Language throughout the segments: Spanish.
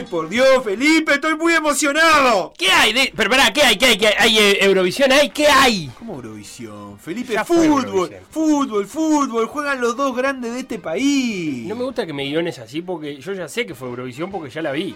Hoy, por Dios, Felipe! ¡Estoy muy emocionado! ¿Qué hay? De... Pero pará, ¿qué hay? ¿Qué hay? ¿Qué hay? ¿Hay eh, Eurovisión? ¿Hay? ¿Qué hay? ¿Cómo Eurovisión? Felipe, Ya fútbol, fútbol, fútbol. Juegan los dos grandes de este país. No me gusta que me guiones así porque yo ya sé que fue Eurovisión porque ya la vi.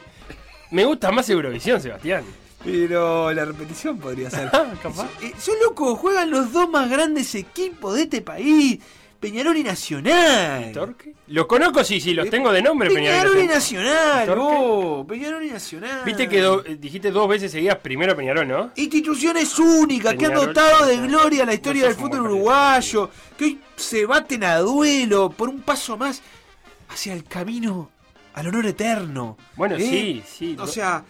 Me gusta más Eurovisión, Sebastián. Pero la repetición podría ser. Ah, capaz. Eh, son locos, juegan los dos más grandes equipos de este país. Peñarol y Nacional. ¿Torque? Los conozco, sí, sí, los tengo de nombre, Peñarol y Peñarol. Nacional, ¿Torque? vos. Peñarol y Nacional. Viste que do- eh, dijiste dos veces seguidas primero Peñarol, ¿no? Instituciones únicas que han Peñarol, dotado de Peñarol. gloria la historia No del fútbol uruguayo, que hoy se baten a duelo por un paso más hacia el camino al honor eterno. Bueno, ¿Eh? sí, sí. O sea,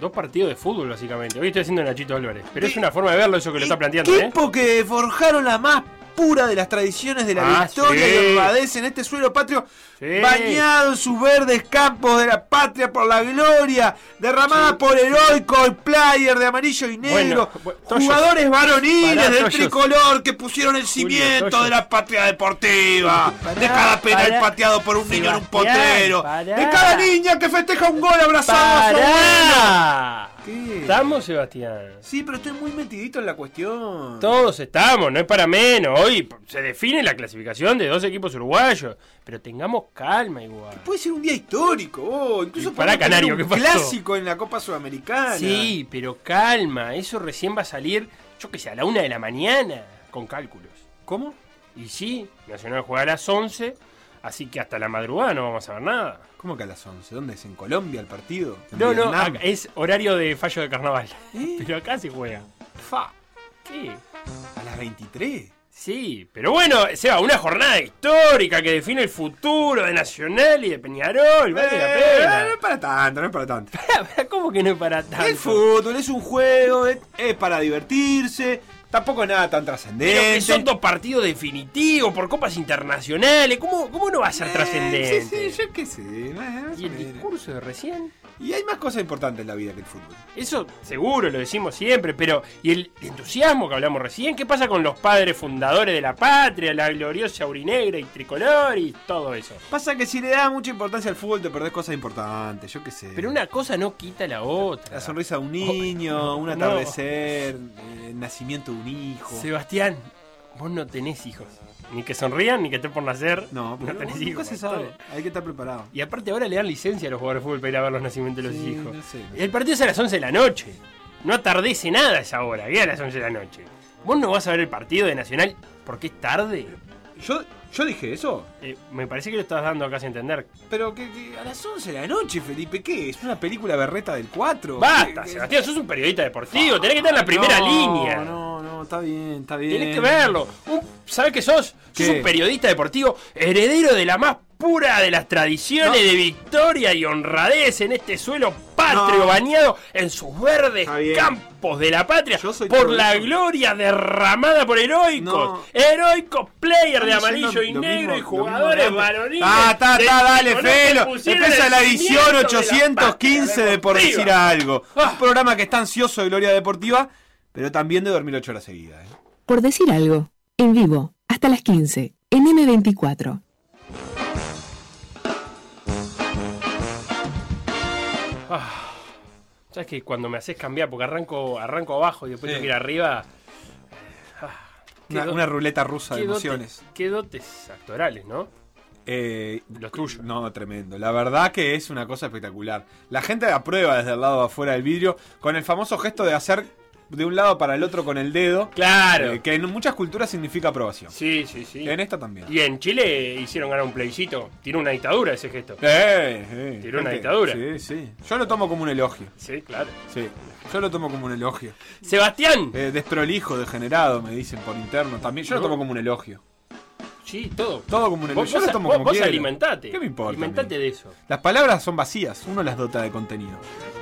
Dos partidos de fútbol, básicamente. Hoy estoy haciendo Nachito Álvarez. Pero es ¿Qué- una forma de verlo eso que lo está planteando, ¿eh? equipo que forjaron la más pura de las tradiciones de la Ah, victoria sí. y honradez en este suelo patrio, Sí. bañado en sus verdes campos de la patria por la gloria, derramada por heroico player de amarillo y negro, Bueno, jugadores varoniles Pará, del tricolor que pusieron el cimiento de la patria deportiva, Pará, de cada penal pará. pateado por un niño en un potrero, de cada niña que festeja un gol abrazado a su abuelo. ¿Qué? ¿Estamos, Sebastián? Sí, pero estoy muy metidito en la cuestión. Todos estamos, no es para menos. Hoy se define la clasificación de dos equipos uruguayos. Pero tengamos calma igual. Puede ser un día histórico, oh, incluso tener Canario, un ¿qué clásico en la Copa Sudamericana. Sí, pero calma. Eso recién va a salir, yo que sé, a la una de la mañana con cálculos. ¿Cómo? Y sí, Nacional juega a las 11, así que hasta la madrugada no vamos a ver nada. ¿Cómo que a las 11? ¿Dónde es? ¿En Colombia el partido? ¿En No, no, acá es horario de fallo de carnaval. ¿Eh? Pero acá se juega. Fa, ¿Qué? ¿A las 23? Sí, pero bueno, Seba, una jornada histórica que define el futuro de Nacional y de Peñarol, vale la Eh, pena. no es para tanto, no es para tanto. ¿Cómo que no es para tanto? El fútbol es un juego, es, es para divertirse, tampoco es nada tan Pero trascendente. que son dos partidos definitivos por copas internacionales. ¿Cómo, cómo no va a ser Eh, trascendente? Sí, sí, yo qué sé. ¿Y el discurso de recién? Y hay más cosas importantes en la vida que el fútbol. Eso seguro, lo decimos siempre, pero ¿y el entusiasmo que hablamos recién? ¿Qué pasa con los padres fundadores de la patria, la gloriosa aurinegra y tricolor y todo eso? Pasa que si le das mucha importancia al fútbol te perdés cosas importantes, yo qué sé. Pero una cosa no quita la otra. La sonrisa de un niño, un no. atardecer, eh, el nacimiento de un hijo. Sebastián, vos no tenés hijos. Ni que sonrían, ni que estén por nacer. No, pero tenés nunca hijos. se sabe. Hay que estar preparado. Y aparte ahora le dan licencia a los jugadores de fútbol para ir a ver los nacimientos de los Sí, hijos. no sé, no sé. El partido es a las 11 de la noche. No atardece nada a esa hora, que a las 11 de la noche. ¿Vos no vas a ver el partido de Nacional porque es tarde? Yo, yo dije eso. Eh, me parece que lo estás dando acá a entender. Pero que, que a las 11 de la noche, Felipe, ¿qué? ¿Es una película berreta del 4? Basta, ¿Qué- qué- Sebastián, sos un periodista deportivo, tenés que estar en la primera no, línea. No, no, está bien, está bien. Tenés que verlo. Un- ¿Sabés qué sos? Sos un periodista deportivo, heredero de la más pura de las tradiciones No. de victoria y honradez en este suelo patrio No. bañado en sus verdes campos de la patria Yo soy por la eso. gloria derramada por heroicos, No. heroicos player de amarillo y negro mismo- y jugadores de varoniles. Ah, está, de está, dale, Felo. Empieza la edición de la 815 de Por patria Decir Algo. Ah. Un programa que está ansioso de gloria deportiva, pero también de dormir 8 horas seguidas. ¿eh? Por decir algo, en vivo, hasta las 15, en M24. Ah, ¿Sabes que cuando me haces cambiar, porque arranco, arranco abajo y después Sí. tengo que ir arriba? ah, Una, ruleta rusa de emociones. Qué dotes actorales, ¿no? Eh, Los tuyos. No, tremendo. La verdad que es una cosa espectacular. La gente aprueba desde el lado de afuera del vidrio con el famoso gesto de hacer de un lado para el otro con el dedo. Claro. eh, que en muchas culturas significa aprobación. Sí, sí, sí. En esta también. Y en Chile hicieron ganar un plebiscito. Tiene una dictadura ese gesto. Eh, eh, Tiró una dictadura. Sí, sí. Yo lo tomo como un elogio. Sí, claro. Sí. Yo lo tomo como un elogio. Sebastián. Eh, desprolijo, degenerado, me dicen por interno. También yo lo tomo como un elogio. Sí, todo. Todo como un elogio. Vos, Yo lo tomo vos- como vos quiero. alimentate. ¿Qué me importa? Alimentate de eso. Las palabras son vacías, uno las dota de contenido.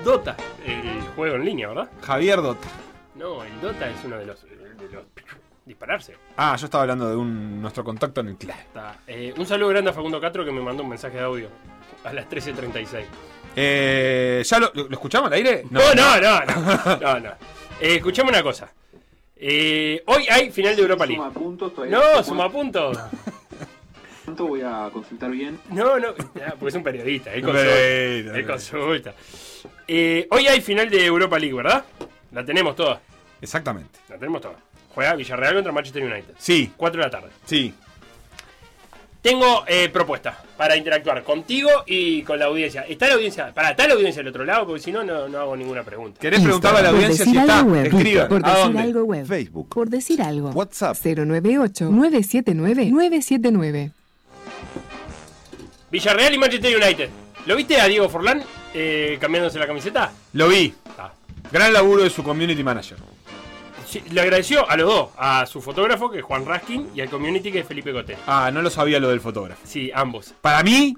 Dota, el juego en línea, ¿verdad? Javier Dota. No, el Dota es uno de los. de los dispararse. Ah, yo estaba hablando de un, nuestro contacto en el club. Está. Eh, un saludo grande a Facundo Castro que me mandó un mensaje de audio a las 13.36. Eh, ¿Ya lo, lo- lo escuchamos al aire? No, no, no, no. no, no. Eh, escuchame una cosa. Eh, hoy hay final de Europa League. Suma puntos, todavía No, suma suma punto. puntos, voy a consultar bien. No, no, porque es un periodista, él consulta. Él consulta. Eh, hoy hay final de Europa League, ¿verdad? La tenemos toda. Exactamente. La tenemos toda. Juega Villarreal contra Manchester United. Sí, 4 de la tarde. sí. Tengo eh, propuesta para interactuar contigo y con la audiencia. ¿Está la audiencia? Para, ¿está la audiencia del otro lado? Porque si no, no, no hago ninguna pregunta. ¿Querés preguntarle a la audiencia si está? web. Escriban. Por ¿A decir dónde? algo web. Facebook. Por decir algo. WhatsApp. 098-979-979. Villarreal y Manchester United. ¿Lo viste a Diego Forlán eh, cambiándose la camiseta? Lo vi. Ah. Gran laburo de su community manager. Sí, le agradeció a los dos, a su fotógrafo, que es Juan Raskin, y al community, que es Felipe Cotel. Ah, no lo sabía lo del fotógrafo. Sí, ambos. Para mí,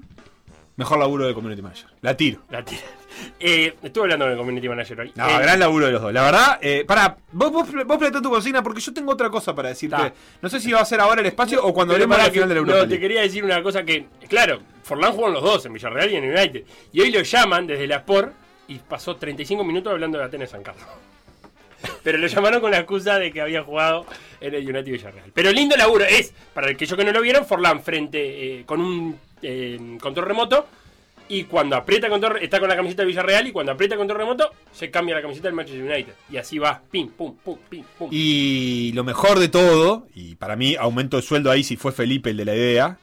mejor laburo de community manager. La tiro. La tira. Eh, estuve hablando con el community manager hoy. No, Eh, gran laburo de los dos. La verdad, eh, para, vos, vos, vos tu consigna porque yo tengo otra cosa para decirte. Ta. No sé si va a ser ahora el espacio o cuando hablemos al final de la No, Europa te League. quería decir una cosa que, claro, Forlán jugó en los dos, en Villarreal y en United. Y hoy lo llaman desde la Sport y pasó 35 minutos hablando de Atenas San Carlos. Pero lo llamaron con la excusa de que había jugado en el United Villarreal. Pero lindo laburo es, para el que yo que no lo vieron, Forlán frente eh, con un eh, control remoto. Y cuando aprieta control, está con la camiseta de Villarreal y cuando aprieta control remoto, se cambia la camiseta del Manchester United. Y así va, pim, pum, pum, pim, pum. Y lo mejor de todo, y para mí aumento de sueldo ahí si fue Felipe el de la idea,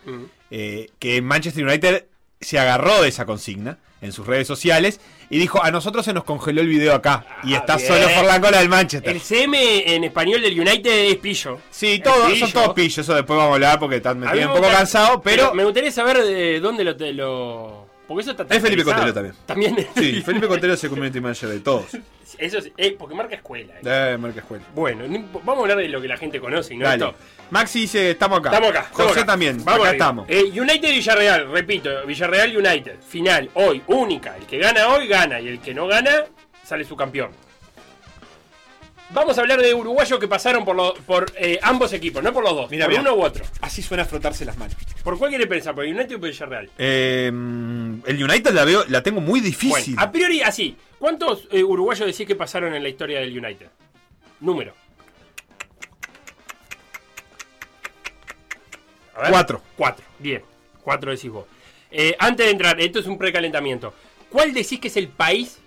eh, que Manchester United se agarró de esa consigna en sus redes sociales y dijo, a nosotros se nos congeló el video acá y Ah, está bien. solo con la del Manchester. El CM en español del United es pillo. Sí, Es todos, pillo. son todos pillos, eso después vamos a hablar porque están- me me un poco cansado, pero... me gustaría saber de dónde lo. te- lo- porque eso está Es Felipe. Cotelo también. También. Sí, Felipe Contero es el community manager de todos. Eso sí, eh, porque marca escuela. eh. De marca escuela. Bueno, vamos a hablar de lo que la gente conoce no Dale. esto. Maxi dice, estamos acá. Estamos acá. estamos José acá. también, Vamos acá estamos. Eh, United Villarreal, repito, Villarreal United. Final, hoy, única. El que gana hoy gana y el que no gana sale su campeón. Vamos a hablar de uruguayos que pasaron por, lo- por eh, ambos equipos, no por los dos, Mira, por mira. uno u otro. Así suena frotarse las manos. ¿Por cuál quiere pensar? ¿Por United o por Villarreal? Eh, el United la veo, la tengo muy difícil. Bueno, a priori así. ¿Cuántos eh, uruguayos decís que pasaron en la historia del United? Número. A ver. Cuatro. Cuatro. Bien. Cuatro decís vos. Antes de entrar, esto es un precalentamiento. ¿Cuál decís que es el país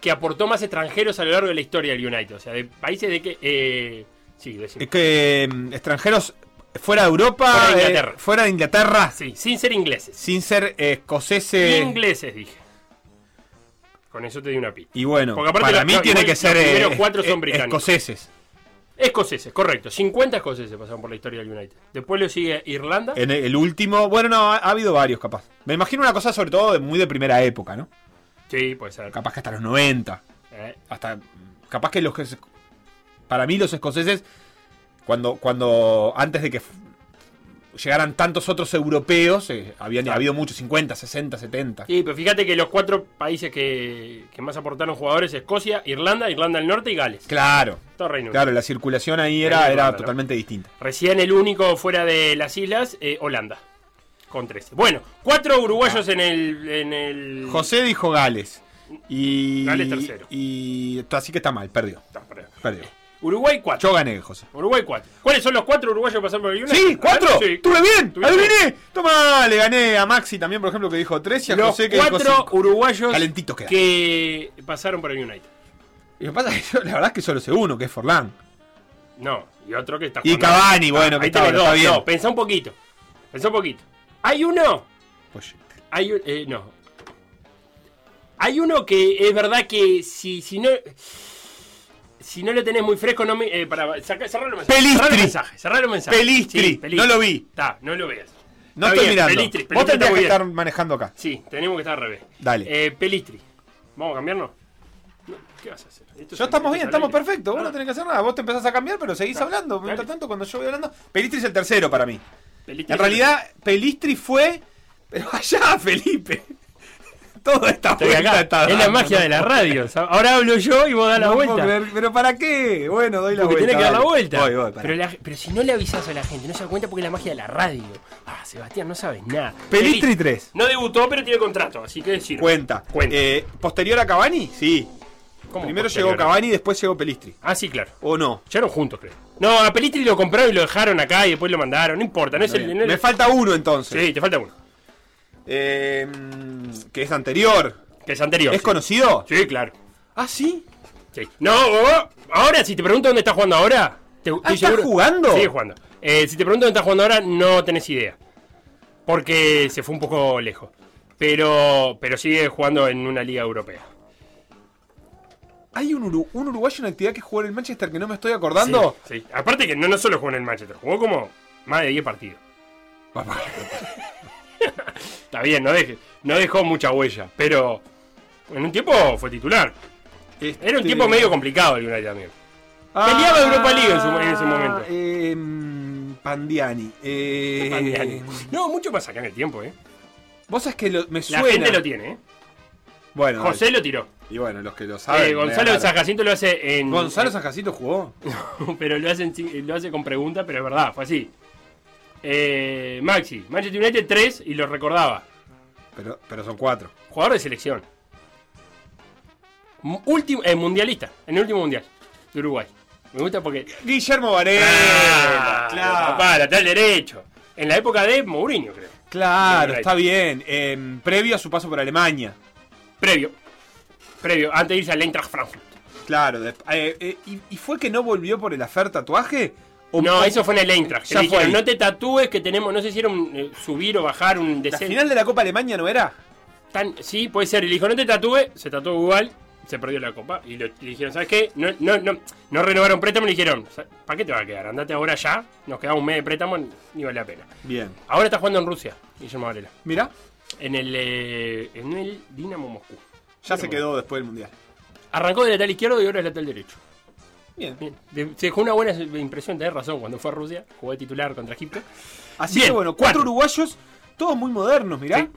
que aportó más extranjeros a lo largo de la historia del United? O sea, de países de que... Eh, sí. Es que mm, extranjeros fuera de Europa, Fuera de eh, Inglaterra. fuera de Inglaterra, Sí, sin ser ingleses. sin ser eh, escoceses. Ingleses, dije. Con eso te di una pista. Y bueno, Porque aparte para los- mí los- tiene igual que los ser eh, primeros cuatro son británicos. escoceses. Escoceses, correcto. 50 escoceses pasaron por la historia del United. Después lo sigue Irlanda. En el, el último, bueno, no, ha, ha habido varios capaz. Me imagino una cosa sobre todo de muy de primera época, ¿no? Sí, puede ser. Capaz que hasta los 90. Eh, hasta capaz que los que para mí los escoceses cuando cuando antes de que llegaran tantos otros europeos eh, habían Claro. habido muchos 50 60 70 Sí, pero fíjate que los cuatro países que, que más aportaron jugadores Escocia, Irlanda, Irlanda del Norte y Gales. claro Todo Reino claro la circulación ahí era era totalmente distinta Recién el único fuera de las islas, eh, Holanda. Con 13. Bueno, cuatro uruguayos en el. En el... Ah. José dijo Gales y Gales tercero. y así que está mal perdió perdón. perdió Uruguay 4. yo gané José Uruguay 4. ¿Cuáles son los cuatro uruguayos que pasaron por el United? Sí, cuatro. A ver, sí. Estuve bien. Adiviné. Toma, le gané a Maxi también, por ejemplo, que dijo tres y a Los José que dijo cuatro cinco. uruguayos Calentitos que pasaron por el United. Y lo que pasa es que yo, la verdad es que solo sé uno, que es Forlán. No, y otro que está Y jugando. Cavani, bueno, que ahí está, está bien. No, pensá un poquito. Pensá un poquito. Hay uno. Pues, Hay un- eh, no. Hay uno que es verdad que si, si no. Si no lo tenés muy fresco, no me. Eh, para, saca, cerrar los mensajes. Pelistri. Cerrar mensajes. Pelistri. No lo vi. Está, no lo veas. no Está estoy bien, mirando. Pelistri, Vos Pelistri está tendrías que estar manejando acá. Sí, tenemos que estar al revés. Dale. Eh, Pelistri. ¿Vamos a cambiarnos? No, ¿Qué vas a hacer? Esto Yo estamos bien, es estamos perfectos. Vos no Ah, tenés que hacer nada. Vos te empezás a cambiar, pero seguís Claro. hablando. Mientras tanto, cuando yo voy hablando. Pelistri es el tercero para mí. Pelistri En realidad, Pelistri fue. Pero allá, Felipe. Todo Estoy vuelta está Es la magia ¿no? de la radio. Ahora hablo yo y vos das la No vuelta. creer, pero ¿para qué? Bueno, doy la Porque vuelta. tiene que dar la vuelta. Voy, voy, pará. pero, la- pero si no le avisas a la gente, no se da cuenta porque es la magia de la radio. Ah, Sebastián, no sabes nada. Pelistri 3. No debutó, pero tiene contrato, así que decir. Cuenta. Cuenta. Eh, ¿Posterior a Cavani? Sí. ¿Cómo Primero llegó Cavani y después llegó Pelistri. Ah, sí, claro. ¿O no? Llegaron juntos, creo. No, a Pelistri lo compraron y lo dejaron acá y después lo mandaron. No importa, no es el. no Me falta uno entonces. Sí, te falta uno. Eh, mm, que es anterior. Que es anterior. ¿Es sí. conocido? Sí, claro. Ah, sí. Sí. No, ahora, si te pregunto dónde está jugando ahora. Te, Ah, ¿está seguro- jugando? Sigue jugando. Eh, si te pregunto dónde está jugando ahora, no tenés idea. Porque se fue un poco lejos. Pero, pero sigue jugando en una liga europea. Hay un, uru- un uruguayo en actividad que jugó en el Manchester que no me estoy acordando. Sí, sí. Aparte que no, no solo jugó en el Manchester, jugó como más de 10 partidos. Está bien, no, deje, no dejó mucha huella, pero en un tiempo fue titular. Este- Era un tiempo medio complicado el United también. Ah, Peleaba Europa League en su- en ese momento. eh, mm, Pandiani. Eh, Pandiani. No, mucho más acá en el tiempo, ¿eh? Vos sabés que lo- me La suena. gente lo tiene, ¿eh? Bueno, José dale. lo tiró. Y bueno, los que lo saben. Eh, Gonzalo ganaron. San Jacinto lo hace en. Gonzalo San Jacinto jugó. pero lo, hace con pregunta, pero es verdad, fue así. Eh, Maxi, Manchester United 3 y lo recordaba. Pero, pero son cuatro. Jugador de selección. Último, eh, mundialista, en el último mundial de Uruguay. Me gusta porque. Guillermo Varela. Ah, claro. Papá, lateral derecho. En la época de Mourinho, creo. Claro, está bien. Eh, previo a su paso por Alemania. Previo. Previo, antes de irse al Eintracht Frankfurt. Claro. de- eh, eh, y, y fue que no volvió por el afer tatuaje? ¿O- No, eso fue en el Eintracht. Ya le fue dijeron, no te tatúes que tenemos, no sé si era un eh, subir o bajar un ¿La descenso. final de la Copa Alemania no era? Tan- sí, puede ser. Y le dijo, no te tatúes, se tatuó igual, se perdió la copa. Y le, le dijeron, ¿sabes qué? No, no, no, no renovaron préstamo, le dijeron, ¿para qué te va a quedar? Andate ahora ya, nos quedamos un mes de préstamo, ni vale la pena. Bien. Ahora está jugando en Rusia, Guillermo Varela. Mira, En el, eh, en el Dinamo Moscú. ya se quedó después del Mundial. Arrancó de lateral izquierdo y ahora es lateral derecho. Bien. Bien. De- se dejó una buena impresión, tenés razón, cuando fue a Rusia, jugó de titular contra Egipto. Así Bien, que bueno, cuatro, cuatro. uruguayos, todos muy modernos, mirá. Sí.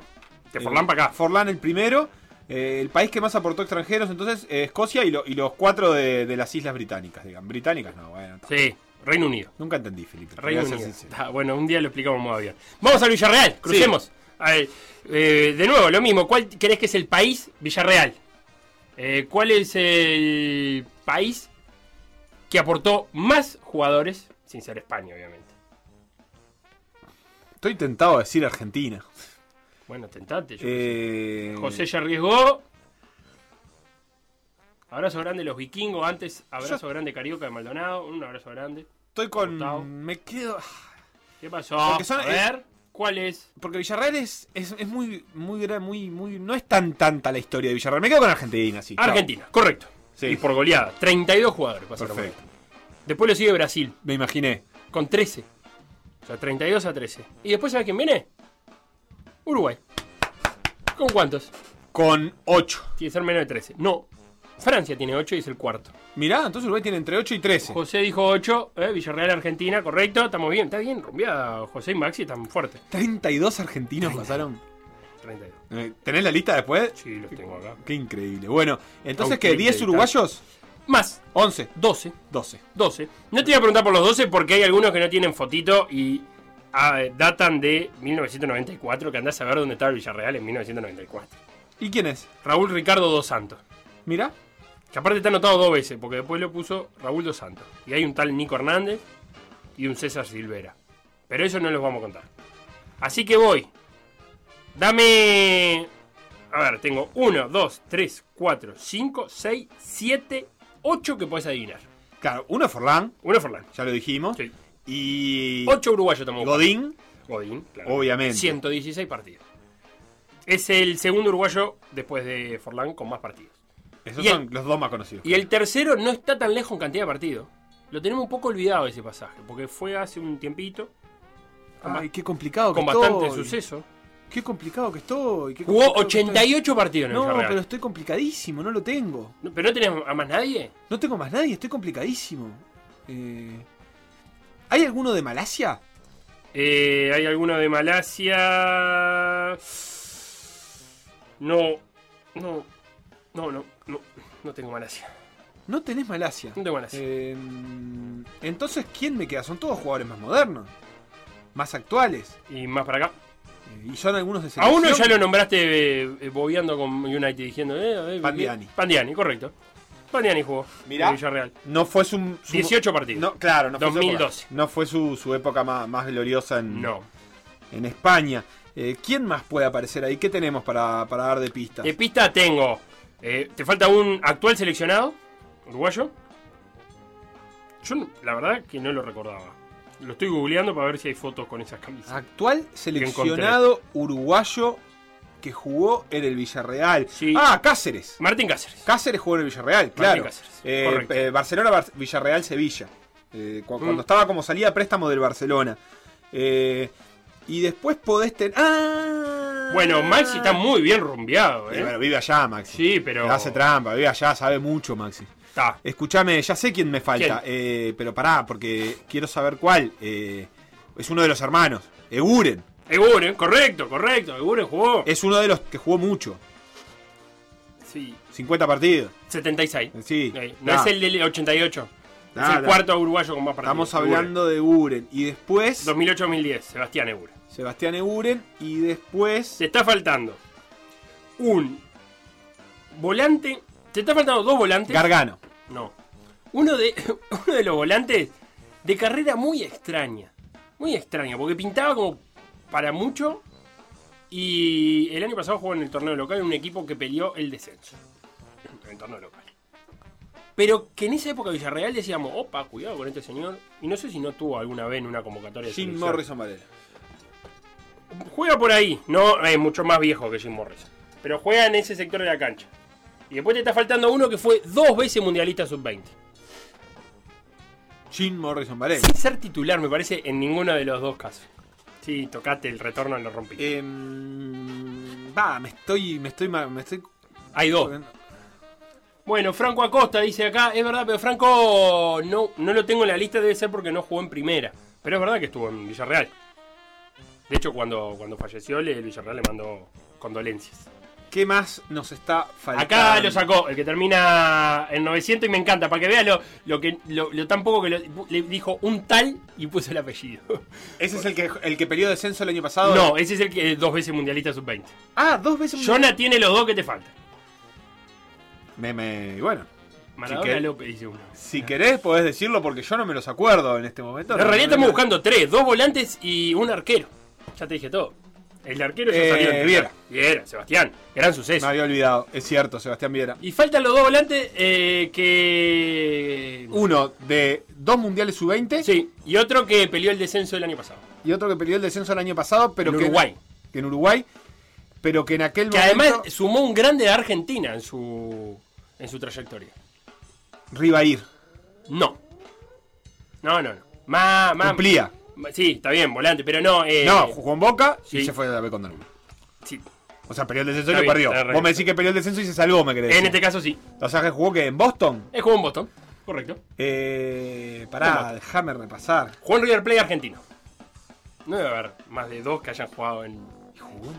De Forlán para acá. Forlán el primero, eh, el país que más aportó extranjeros, entonces eh, Escocia y, lo- y los cuatro de, de las islas británicas, digan. Británicas no, bueno. Sí, Reino Unido. Nunca entendí, Felipe. Reino Unido. Ah, bueno, un día lo explicamos en modo avión. Vamos al Villarreal, crucemos. A ver, eh, de nuevo, lo mismo. ¿Cuál crees que es el país? Villarreal. Eh, ¿Cuál es el país que aportó más jugadores, sin ser España, obviamente? Estoy tentado a decir Argentina. Bueno, tentate. yo Eh, sé. José ya arriesgó. Abrazo grande los vikingos. Antes, abrazo grande Carioca de Maldonado. Un abrazo grande. Estoy con. Gustavo. Me quedo. ¿Qué pasó? Son- a ver, ¿cuál es? Porque Villarreal es, es, es muy, muy, muy, muy. No es tan tanta la historia de Villarreal. Me quedo con Argentina, sí. chao. Argentina, correcto. Sí. Y por goleada. 32 jugadores pasaron. Perfecto. Después lo sigue Brasil, Me imaginé. con 13. O sea, 32 a 13. ¿Y después sabe quién viene? Uruguay. ¿Con cuántos? Con 8. Tiene que ser menos de 13. No. Francia tiene 8 y es el cuarto. Mirá, entonces Uruguay tiene entre 8 y 13. José dijo 8, eh, Villarreal Argentina, correcto, estamos bien, está bien, rumbeada José y Maxi están fuertes. 32 argentinos pasaron. 32. Eh, ¿Tenés la lista después? Sí, los tengo acá. Qué increíble. Bueno, entonces que 10 editar. uruguayos, Más, 11, 12. 12. 12. No te voy a preguntar por los 12 porque hay algunos que no tienen fotito y ah, datan de 1994, que andás a ver dónde estaba el Villarreal en 1994. ¿Y quién es? Raúl Ricardo Dos Santos. Mira. Que aparte está anotado dos veces, porque después lo puso Raúl Dos Santos. Y hay un tal Nico Hernández y un César Silvera. Pero eso no los vamos a contar. Así que voy. Dame. A ver, tengo 1, 2, 3, 4, 5, 6, 7, 8 que puedes adivinar. Claro, uno es Forlán, Uno Forlán. ya lo dijimos. Sí. Y. 8 uruguayos buscando. Godín. Godín, claro. Obviamente. 116 partidos. Es el segundo uruguayo después de Forlán con más partidos. Esos Y el- son los dos más conocidos. Y el tercero no está tan lejos en cantidad de partidos. Lo tenemos un poco olvidado ese pasaje, porque fue hace un tiempito, Ay, qué complicado con que bastante estoy. suceso. Qué complicado que estoy. qué Jugó complicado que 88 partidos en el No, Villarreal. pero estoy complicadísimo, no lo tengo. No, ¿Pero no tenés a más nadie? No tengo más nadie, estoy complicadísimo. Eh, ¿Hay alguno de Malasia? Eh, ¿Hay alguno de Malasia? No, no, no, no, no, no tengo Malasia. No tenés Malasia. No tengo Malasia. Eh, entonces, ¿quién me queda? Son todos jugadores más modernos, más actuales. Y más para acá. Eh, y son algunos de A selección. uno ya lo nombraste eh, eh, bobeando con United diciendo. Eh, eh, Pandiani. Pandiani, correcto. Pandiani jugó. Mirá. en Villarreal. No fue su, su- 18 partidos. No, claro, no fue su 2012. época. No fue su, su época más, más gloriosa en, No. en España. Eh, ¿Quién más puede aparecer ahí? ¿Qué tenemos para, para dar de pistas? De pista tengo. Eh, ¿Te falta un actual seleccionado? ¿Uruguayo? Yo la verdad que no lo recordaba. Lo estoy googleando para ver si hay fotos con esas camisas. Actual seleccionado uruguayo que jugó en el Villarreal. Sí. Ah, Cáceres. Martín Cáceres. Cáceres jugó en el Villarreal, claro. Cáceres, Eh, eh, Barcelona, Bar- Villarreal, Sevilla. Eh, cu- cuando Mm. estaba como salida préstamo del Barcelona. Y después podés tener. ¡Ah! Bueno, Maxi está muy bien rumbeado, Eh, bueno, vive allá, Maxi. Sí, pero. Hace trampa, vive allá, sabe mucho, Maxi. Está. Escúchame, ya sé quién me falta, eh, pero pará, porque quiero saber cuál. Eh, es uno de los hermanos, Eguren. Eguren, correcto, correcto. Eguren jugó. Es uno de los que jugó mucho, Sí. 50 partidos. 76. Sí. Eh, no Nah. es el del 88. es Nah, el nah. cuarto uruguayo con más partidos. Estamos hablando de Eguren. Y después, 2008-2010, Sebastián Eguren. Sebastián Eguren. Y después, Te está faltando un volante. Te está faltando dos volantes. Gargano. No. Uno de, uno de los volantes de carrera muy extraña. Muy extraña, porque pintaba como para mucho. Y el año pasado jugó en el torneo local en un equipo que peleó el descenso. En el torneo local. Pero que en esa época Villarreal decíamos, opa, cuidado con este señor. Y no sé si no tuvo alguna vez en una convocatoria de Jim. Morrison Varela. Juega por ahí, no es mucho más viejo que Jim Morrison. Pero juega en ese sector de la cancha. Y después te está faltando uno que fue dos veces mundialista sub-20. Jim Morrison Varela. Sin ser titular, me parece, en ninguno de los dos casos. Sí, tocate el retorno lo rompí. Em, Va, me estoy. Me estoy. Me estoy Hay dos. Bueno, Franco Acosta dice acá, es verdad, pero Franco no, no lo tengo en la lista, debe ser porque no jugó en primera. Pero es verdad que estuvo en Villarreal. De hecho, cuando, cuando falleció, le- el Villarreal le mandó condolencias. ¿Qué más nos está faltando? Acá lo sacó, el que termina en 900 y me encanta, para que vea lo, lo que lo, lo tan poco que lo- le dijo un tal y puso el apellido. Ese es el que, el que perdió descenso el año pasado. No, ese es el que dos veces mundialista sub-20. Ah, dos veces. Jonah tiene los dos que te faltan. Me, me, bueno, Maradona que- López dice uno. si querés podés decirlo porque yo no me los acuerdo en este momento. En No, realidad estamos buscando tres, dos volantes y un arquero. Ya te dije todo. El arquero ya Eh, salió. en Viera. Viera, Sebastián. Gran Me suceso. había olvidado, es cierto, Sebastián Viera. Y faltan los dos volantes eh, que... Uno de dos mundiales sub-20 Sí, y otro que peleó el descenso el año pasado. y otro que peleó el descenso el año pasado, pero En que Uruguay. que en Uruguay, pero que en aquel Que momento además sumó un grande de Argentina en su, en su trayectoria. Rivair No. No, no, no. Más, más, cumplía. Sí, está bien, volante, pero no. eh, no, jugó en Boca y se fue a la B con Danubio. sí. O sea, peleó el descenso y lo bien, perdió. Vos me decís que peleó el descenso y se salvó, me querés En este caso sí. O sea, que jugó que en Boston. Es jugó en Boston. Correcto. Eh, pará, déjame repasar. Jugó en River Plate argentino. No debe haber más de dos que hayan jugado en.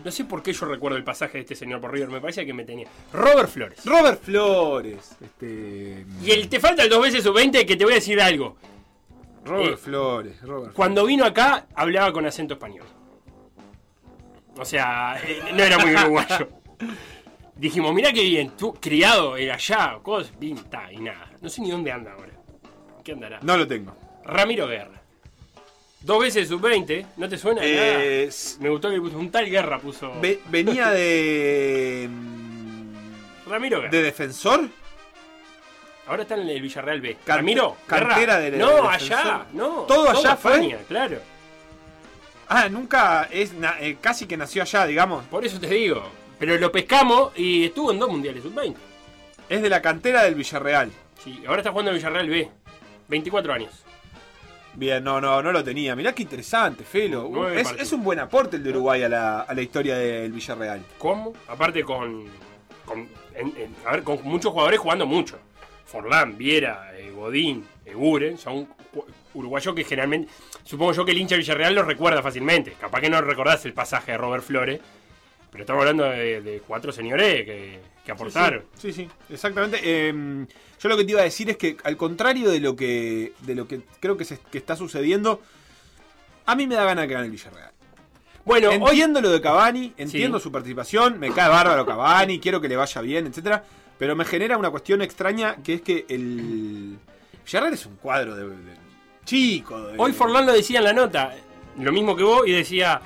No sé por qué yo recuerdo el pasaje de este señor por River. Me parece que me tenía. Robert Flores. Robert Flores. Este. Y el te falta el dos veces sub-20 que te voy a decir algo. Robert eh, Flores. Robert Cuando vino acá, hablaba con acento español. O sea, eh, no era muy uruguayo. Dijimos, mirá qué bien, tú criado en allá, cosas, pinta y nada. No sé ni dónde anda ahora. ¿Qué andará? No lo tengo. Ramiro Guerra. Dos veces sub-20, ¿no te suena? Eh, Nada. Me gustó que puso un tal Guerra, puso ve- venía de. mm, Ramiro Guerra. de defensor. Ahora está en el Villarreal B. Cantera Guerra. de- No, allá, no. ¿Todo allá fue? España, claro. Ah, nunca es na- eh, casi que nació allá, digamos. Por eso te digo. Pero lo pescamos y estuvo en dos mundiales sub-20. Es de la cantera del Villarreal. Sí, ahora está jugando en Villarreal B. 24 años. Bien, no, no, no lo tenía. Mirá qué interesante, Felo. Es, un buen aporte el de Uruguay a la, a la historia del Villarreal. ¿Cómo? Aparte con. con en- en- a ver, con muchos jugadores jugando mucho. Forlán, Viera, eh, Godín, Eguren, son cu- uruguayos que generalmente. Supongo yo que el hincha Villarreal los recuerda fácilmente. Capaz que no recordás el pasaje de Robert Flores. Pero estamos hablando de, de cuatro señores que, que aportaron. Sí, sí, exactamente. Eh, yo lo que te iba a decir es que, al contrario de lo que, de lo que creo que, se- que está sucediendo, a mí me da gana que gane el Villarreal. Bueno, hoy. Entiendo lo de Cavani, entiendo Sí. su participación, me cae bárbaro Cavani, quiero que le vaya bien, etcétera, pero me genera una cuestión extraña que es que el Villarreal es un cuadro de, de- chico. de- Hoy Forlán lo decía en la nota, lo mismo que vos, y decía,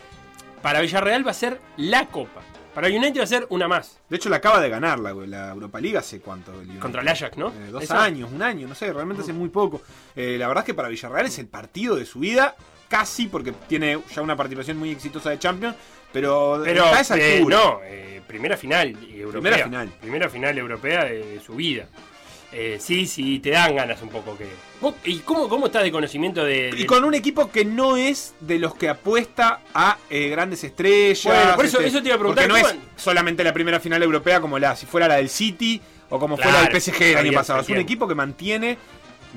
para Villarreal va a ser la copa. Para United va a ser una más. De hecho, la acaba de ganar la, la Europa League hace cuánto. el United? Contra el Ajax, ¿no? Eh, dos años, un año, no sé, realmente hace muy poco. Eh, la verdad es que para Villarreal es el partido de su vida, casi porque tiene ya una participación muy exitosa de Champions, pero, Pero a esa eh, altura. no, eh, primera final europea. Primera final. Primera final europea de, de su vida. Eh, sí, sí, te dan ganas un poco que. ¿Vos- ¿Y cómo, cómo estás de conocimiento de.? Y con un equipo que no es de los que apuesta a eh, grandes estrellas. Bueno, por eso- este, eso te iba a preguntar, Porque no es ¿cómo- solamente la primera final europea como la si fuera la del City o como fue la Claro, del PSG el año pasado. Es un equipo que mantiene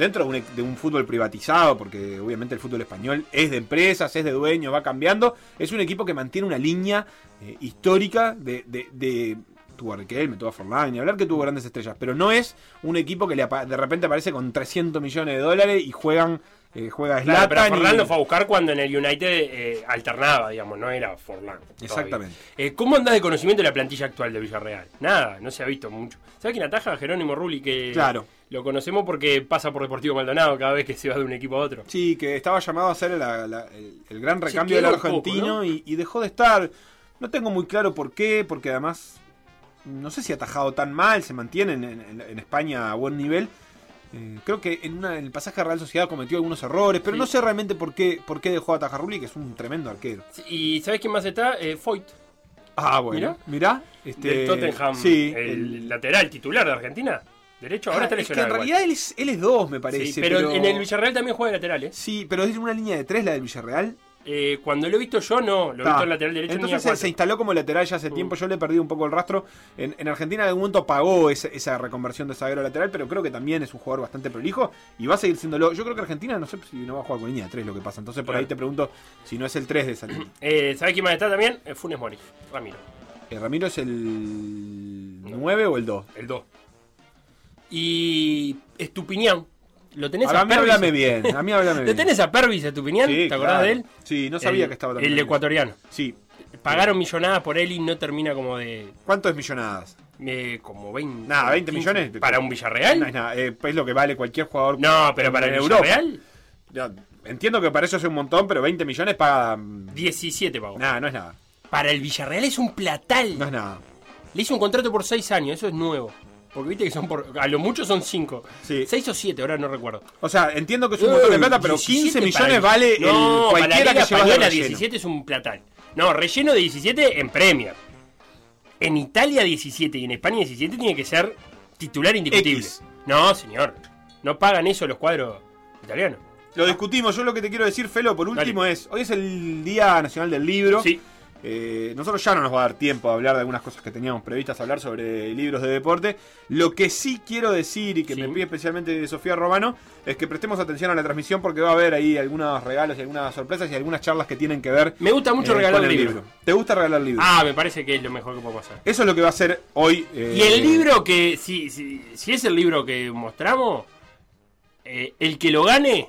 dentro de un, de un fútbol privatizado, porque obviamente el fútbol español es de empresas, es de dueños, va cambiando. Es un equipo que mantiene una línea eh, histórica de, de, de tuvo a Riquelme, tuvo a Forlán, ni hablar que tuvo grandes estrellas, pero no es un equipo que le de repente aparece con 300 millones de dólares y juegan eh, juega Claro, pero Zlatan y- Forlán lo fue a buscar cuando en el United eh, alternaba, digamos, no era Forlán. todavía. Exactamente. Eh, ¿Cómo andás de conocimiento de la plantilla actual de Villarreal? Nada, no se ha visto mucho. ¿Sabes quién ataja? Jerónimo Rulli, que Claro. Lo conocemos porque pasa por Deportivo Maldonado cada vez que se va de un equipo a otro. Sí, que estaba llamado a ser la- la- el, el gran recambio del poco, argentino ¿no? y, y dejó de estar. No tengo muy claro por qué, porque además no sé si ha atajado tan mal, se mantiene en, en- en España a buen nivel. Eh, creo que en, una- en el pasaje a Real Sociedad cometió algunos errores, pero Sí. no sé realmente por qué, por qué dejó a atajar Rulli, que es un tremendo arquero. Sí, ¿Y sabes quién más está? Eh, Foyt, Ah, bueno. Mirá. este, del Tottenham, Sí. el, el- lateral titular de Argentina. Derecho, ahora Ah, está es que en lesionado. igual. realidad él es, él es dos, me parece. Sí, pero, en el Villarreal también juega de lateral, ¿eh? Sí, pero es una línea de tres la del Villarreal. Eh, Cuando lo he visto yo, no. Lo he visto en lateral derecho Entonces se, se instaló como lateral ya hace Mm. tiempo. Yo le he perdido un poco el rastro. En, en Argentina en algún momento pagó esa reconversión de zaguero lateral, pero creo que también es un jugador bastante prolijo y va a seguir siéndolo. Yo creo que Argentina no sé si no va a jugar con línea de 3 lo que pasa. Entonces por Claro. ahí te pregunto si no es el 3 de esa línea. Eh, ¿Sabes quién más está también? Eh, Funes Mori, Ramiro, Eh, Ramiro es el 9 o el 2. el 2. Y Estupiñán. ¿Lo tenés Ahora a a mí Pervis? háblame bien. A mí háblame ¿Lo bien. tenés a Pervis Estupiñán? Sí, ¿Te acordás claro. de él? Sí, no sabía El- que estaba El también. ecuatoriano. Sí. Pagaron millonadas por él y no termina como de. ¿Cuánto es millonadas? eh, como 20. Nada, 20 15. millones. ¿Para un Villarreal? No es nada. eh, es lo que vale cualquier jugador. No, pero para el Europa. Ya, entiendo que para eso es un montón, pero 20 millones paga. mm, 17 pagó. Nada, no es nada. Para el Villarreal es un platal. No es nada. Le hizo un contrato por 6 años, eso es nuevo. Porque viste que son por. A lo mucho son 5. Sí. 6 o 7, ahora no recuerdo. O sea, entiendo que es un montón de plata, pero 15 millones vale el, no, para la cualquiera que lleva de Española relleno. 17 es un platal. No, relleno de 17 en Premier. En Italia 17 y en España 17 tiene que ser titular indiscutible. X. No, señor. No pagan eso los cuadros italianos. Lo discutimos. Yo lo que te quiero decir, Felo, por último es, hoy es el Día Nacional del Libro. Sí. Eh, nosotros ya no nos va a dar tiempo a hablar de algunas cosas que teníamos previstas hablar sobre libros de deporte. Lo que sí quiero decir y que Sí. me pide especialmente Sofía Romano es que prestemos atención a la transmisión porque va a haber ahí algunos regalos y algunas sorpresas y algunas charlas que tienen que ver Me gusta mucho eh, regalar libros. libro. ¿Te gusta regalar libros? Ah, me parece que es lo mejor que podemos hacer. Eso es lo que va a hacer hoy. eh, Y el libro que, si, si, si es el libro que mostramos, eh, el que lo gane,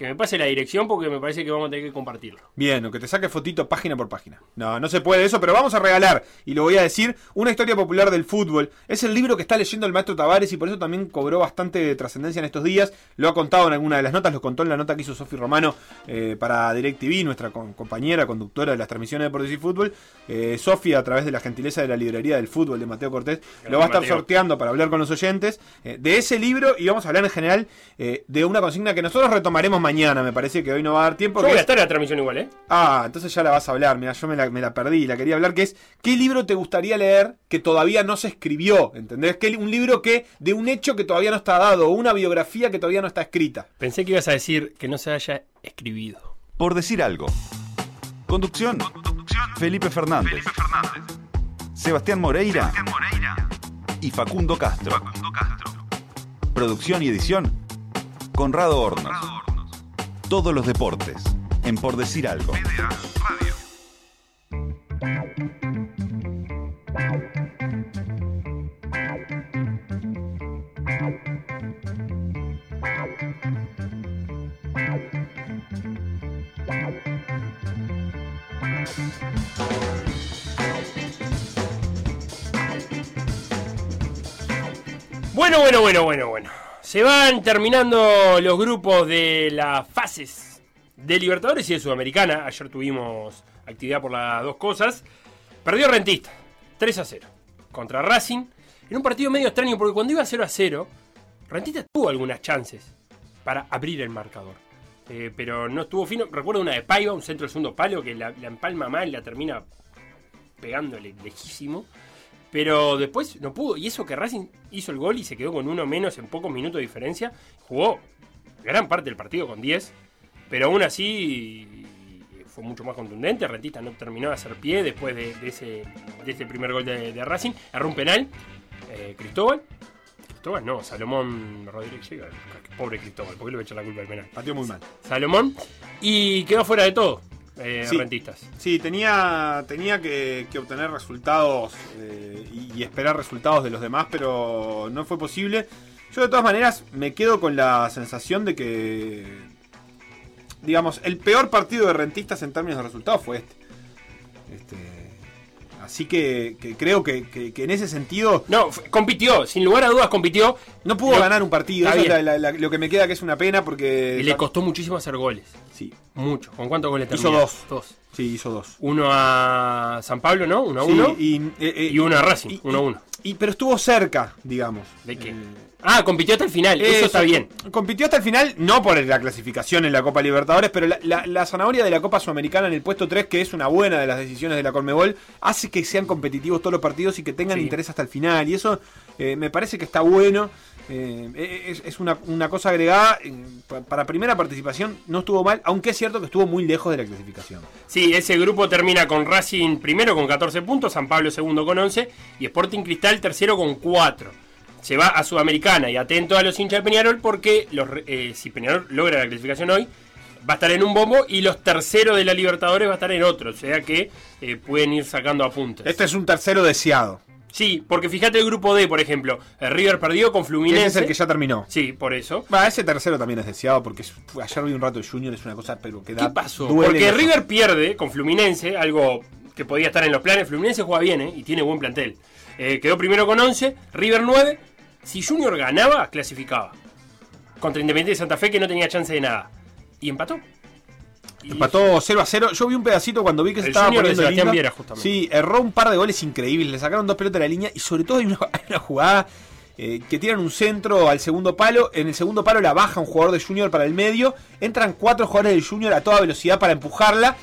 que me pase la dirección porque me parece que vamos a tener que compartirlo. Bien, o que te saque fotito página por página. No, no se puede eso, pero vamos a regalar, y lo voy a decir, una historia popular del fútbol. Es el libro que está leyendo el maestro Tavares y por eso también cobró bastante trascendencia en estos días. Lo ha contado en alguna de las notas, lo contó en la nota que hizo Sofi Romano eh, para DirecTV, nuestra compañera, conductora de las transmisiones de Deportes y Fútbol. Eh, Sofi, a través de la gentileza de la librería del fútbol de Mateo Cortés, lo va a estar Mateo. sorteando para hablar con los oyentes eh, de ese libro y vamos a hablar en general eh, de una consigna que nosotros retomaremos mañana, me parece que hoy no va a dar tiempo. Yo que voy a es- estar en la transmisión igual, ¿eh? Ah, entonces ya la vas a hablar. Mira, yo me la, me la perdí, la quería hablar, que es ¿qué libro te gustaría leer que todavía no se escribió? ¿Entendés? ¿Qué, un libro que de un hecho que todavía no está dado, una biografía que todavía no está escrita. Pensé que ibas a decir que no se haya escribido. Por decir algo. Conducción. Felipe Fernández. Sebastián Moreira. Y Facundo Castro. Producción y edición. Conrado Hornos. Todos los deportes. En Por decir algo. Bueno, bueno, bueno, bueno, bueno. Se van terminando los grupos de las fases de Libertadores y de Sudamericana. Ayer tuvimos actividad por las dos cosas. Perdió Rentista, 3 a 0, contra Racing. En un partido medio extraño, porque cuando iba 0 a 0, Rentista tuvo algunas chances para abrir el marcador. Eh, pero no estuvo fino. Recuerdo una de Paiva, un centro del segundo palo, que la, la empalma mal la termina pegándole lejísimo. Pero después no pudo. Y eso que Racing hizo el gol y se quedó con uno menos en pocos minutos de diferencia. Jugó gran parte del partido con 10. Pero aún así fue mucho más contundente. Rentista no terminó de hacer pie después de, de ese, de ese primer gol de, de Racing. Erró un penal. eh, Cristóbal. Cristóbal no, Salomón Rodríguez. llega, Pobre Cristóbal, ¿por qué le voy a echar la culpa del penal? Pateó muy mal. Salomón. Y quedó fuera de todo. Eh, Sí. Rentistas. Sí, tenía, tenía que, que obtener resultados eh, y, y esperar resultados de los demás, pero no fue posible. Yo de todas maneras me quedo con la sensación de que, digamos, el peor partido de rentistas en términos de resultados fue este. Este, así que, que creo que, que- que en ese sentido No, compitió, sin lugar a dudas compitió. no pudo Lo- ganar un partido. Eso es bien. la- la- la- lo que me queda que es una pena porque... Y le costó muchísimo hacer goles. Sí, Mucho. ¿Con cuántos goles Hizo terminó? dos. Dos. sí, hizo dos. Uno a San Pablo, ¿no? Uno a Sí, uno. y, eh, eh, y uno a Racing, y- uno a uno. y- pero estuvo cerca, digamos. ¿De qué? Eh, Ah, compitió hasta el final. Eso, está bien. Compitió hasta el final, no por la clasificación en la Copa Libertadores, pero la, la- la zanahoria de la Copa Sudamericana en el puesto 3, que es una buena de las decisiones de la Conmebol, hace que sean competitivos todos los partidos y que tengan Sí. interés hasta el final. Y eso eh, me parece que está bueno. Eh, es es una, una cosa agregada. eh, pa- para primera participación no estuvo mal, aunque es cierto que estuvo muy lejos de la clasificación. Sí, ese grupo termina con Racing primero con 14 puntos, San Pablo segundo con 11 y Sporting Cristal tercero con 4. Se va a Sudamericana y atento a los hinchas de Peñarol porque los, eh, si Peñarol logra la clasificación hoy, va a estar en un bombo y los terceros de la Libertadores va a estar en otro. O sea que eh, pueden ir sacando apuntes. Este es un tercero deseado. Sí, porque fíjate el grupo D, por ejemplo. eh, River perdió con Ese Fluminense. es el que ya terminó. Sí, por eso. Va, ese tercero también es deseado porque ayer vi un rato de Junior, es una cosa pero que da ¿Qué pasó? duele Porque River pierde con Fluminense, algo que podía estar en los planes. Fluminense juega bien ¿eh? y tiene buen plantel. Eh, quedó primero con 11, River 9. Si Junior ganaba, clasificaba. Contra Independiente de Santa Fe, que no tenía chance de nada. Y empató. Empató 0 a 0. Yo vi un pedacito cuando vi que se El estaba de poniendo. Viera, justamente. Sí, erró un par de goles increíbles. Le sacaron dos pelotas de la línea. Y sobre todo hay una, hay una jugada eh, que tiran un centro al segundo palo. En el segundo palo la baja un jugador de Junior para el medio. Entran cuatro jugadores del Junior a toda velocidad para empujarla.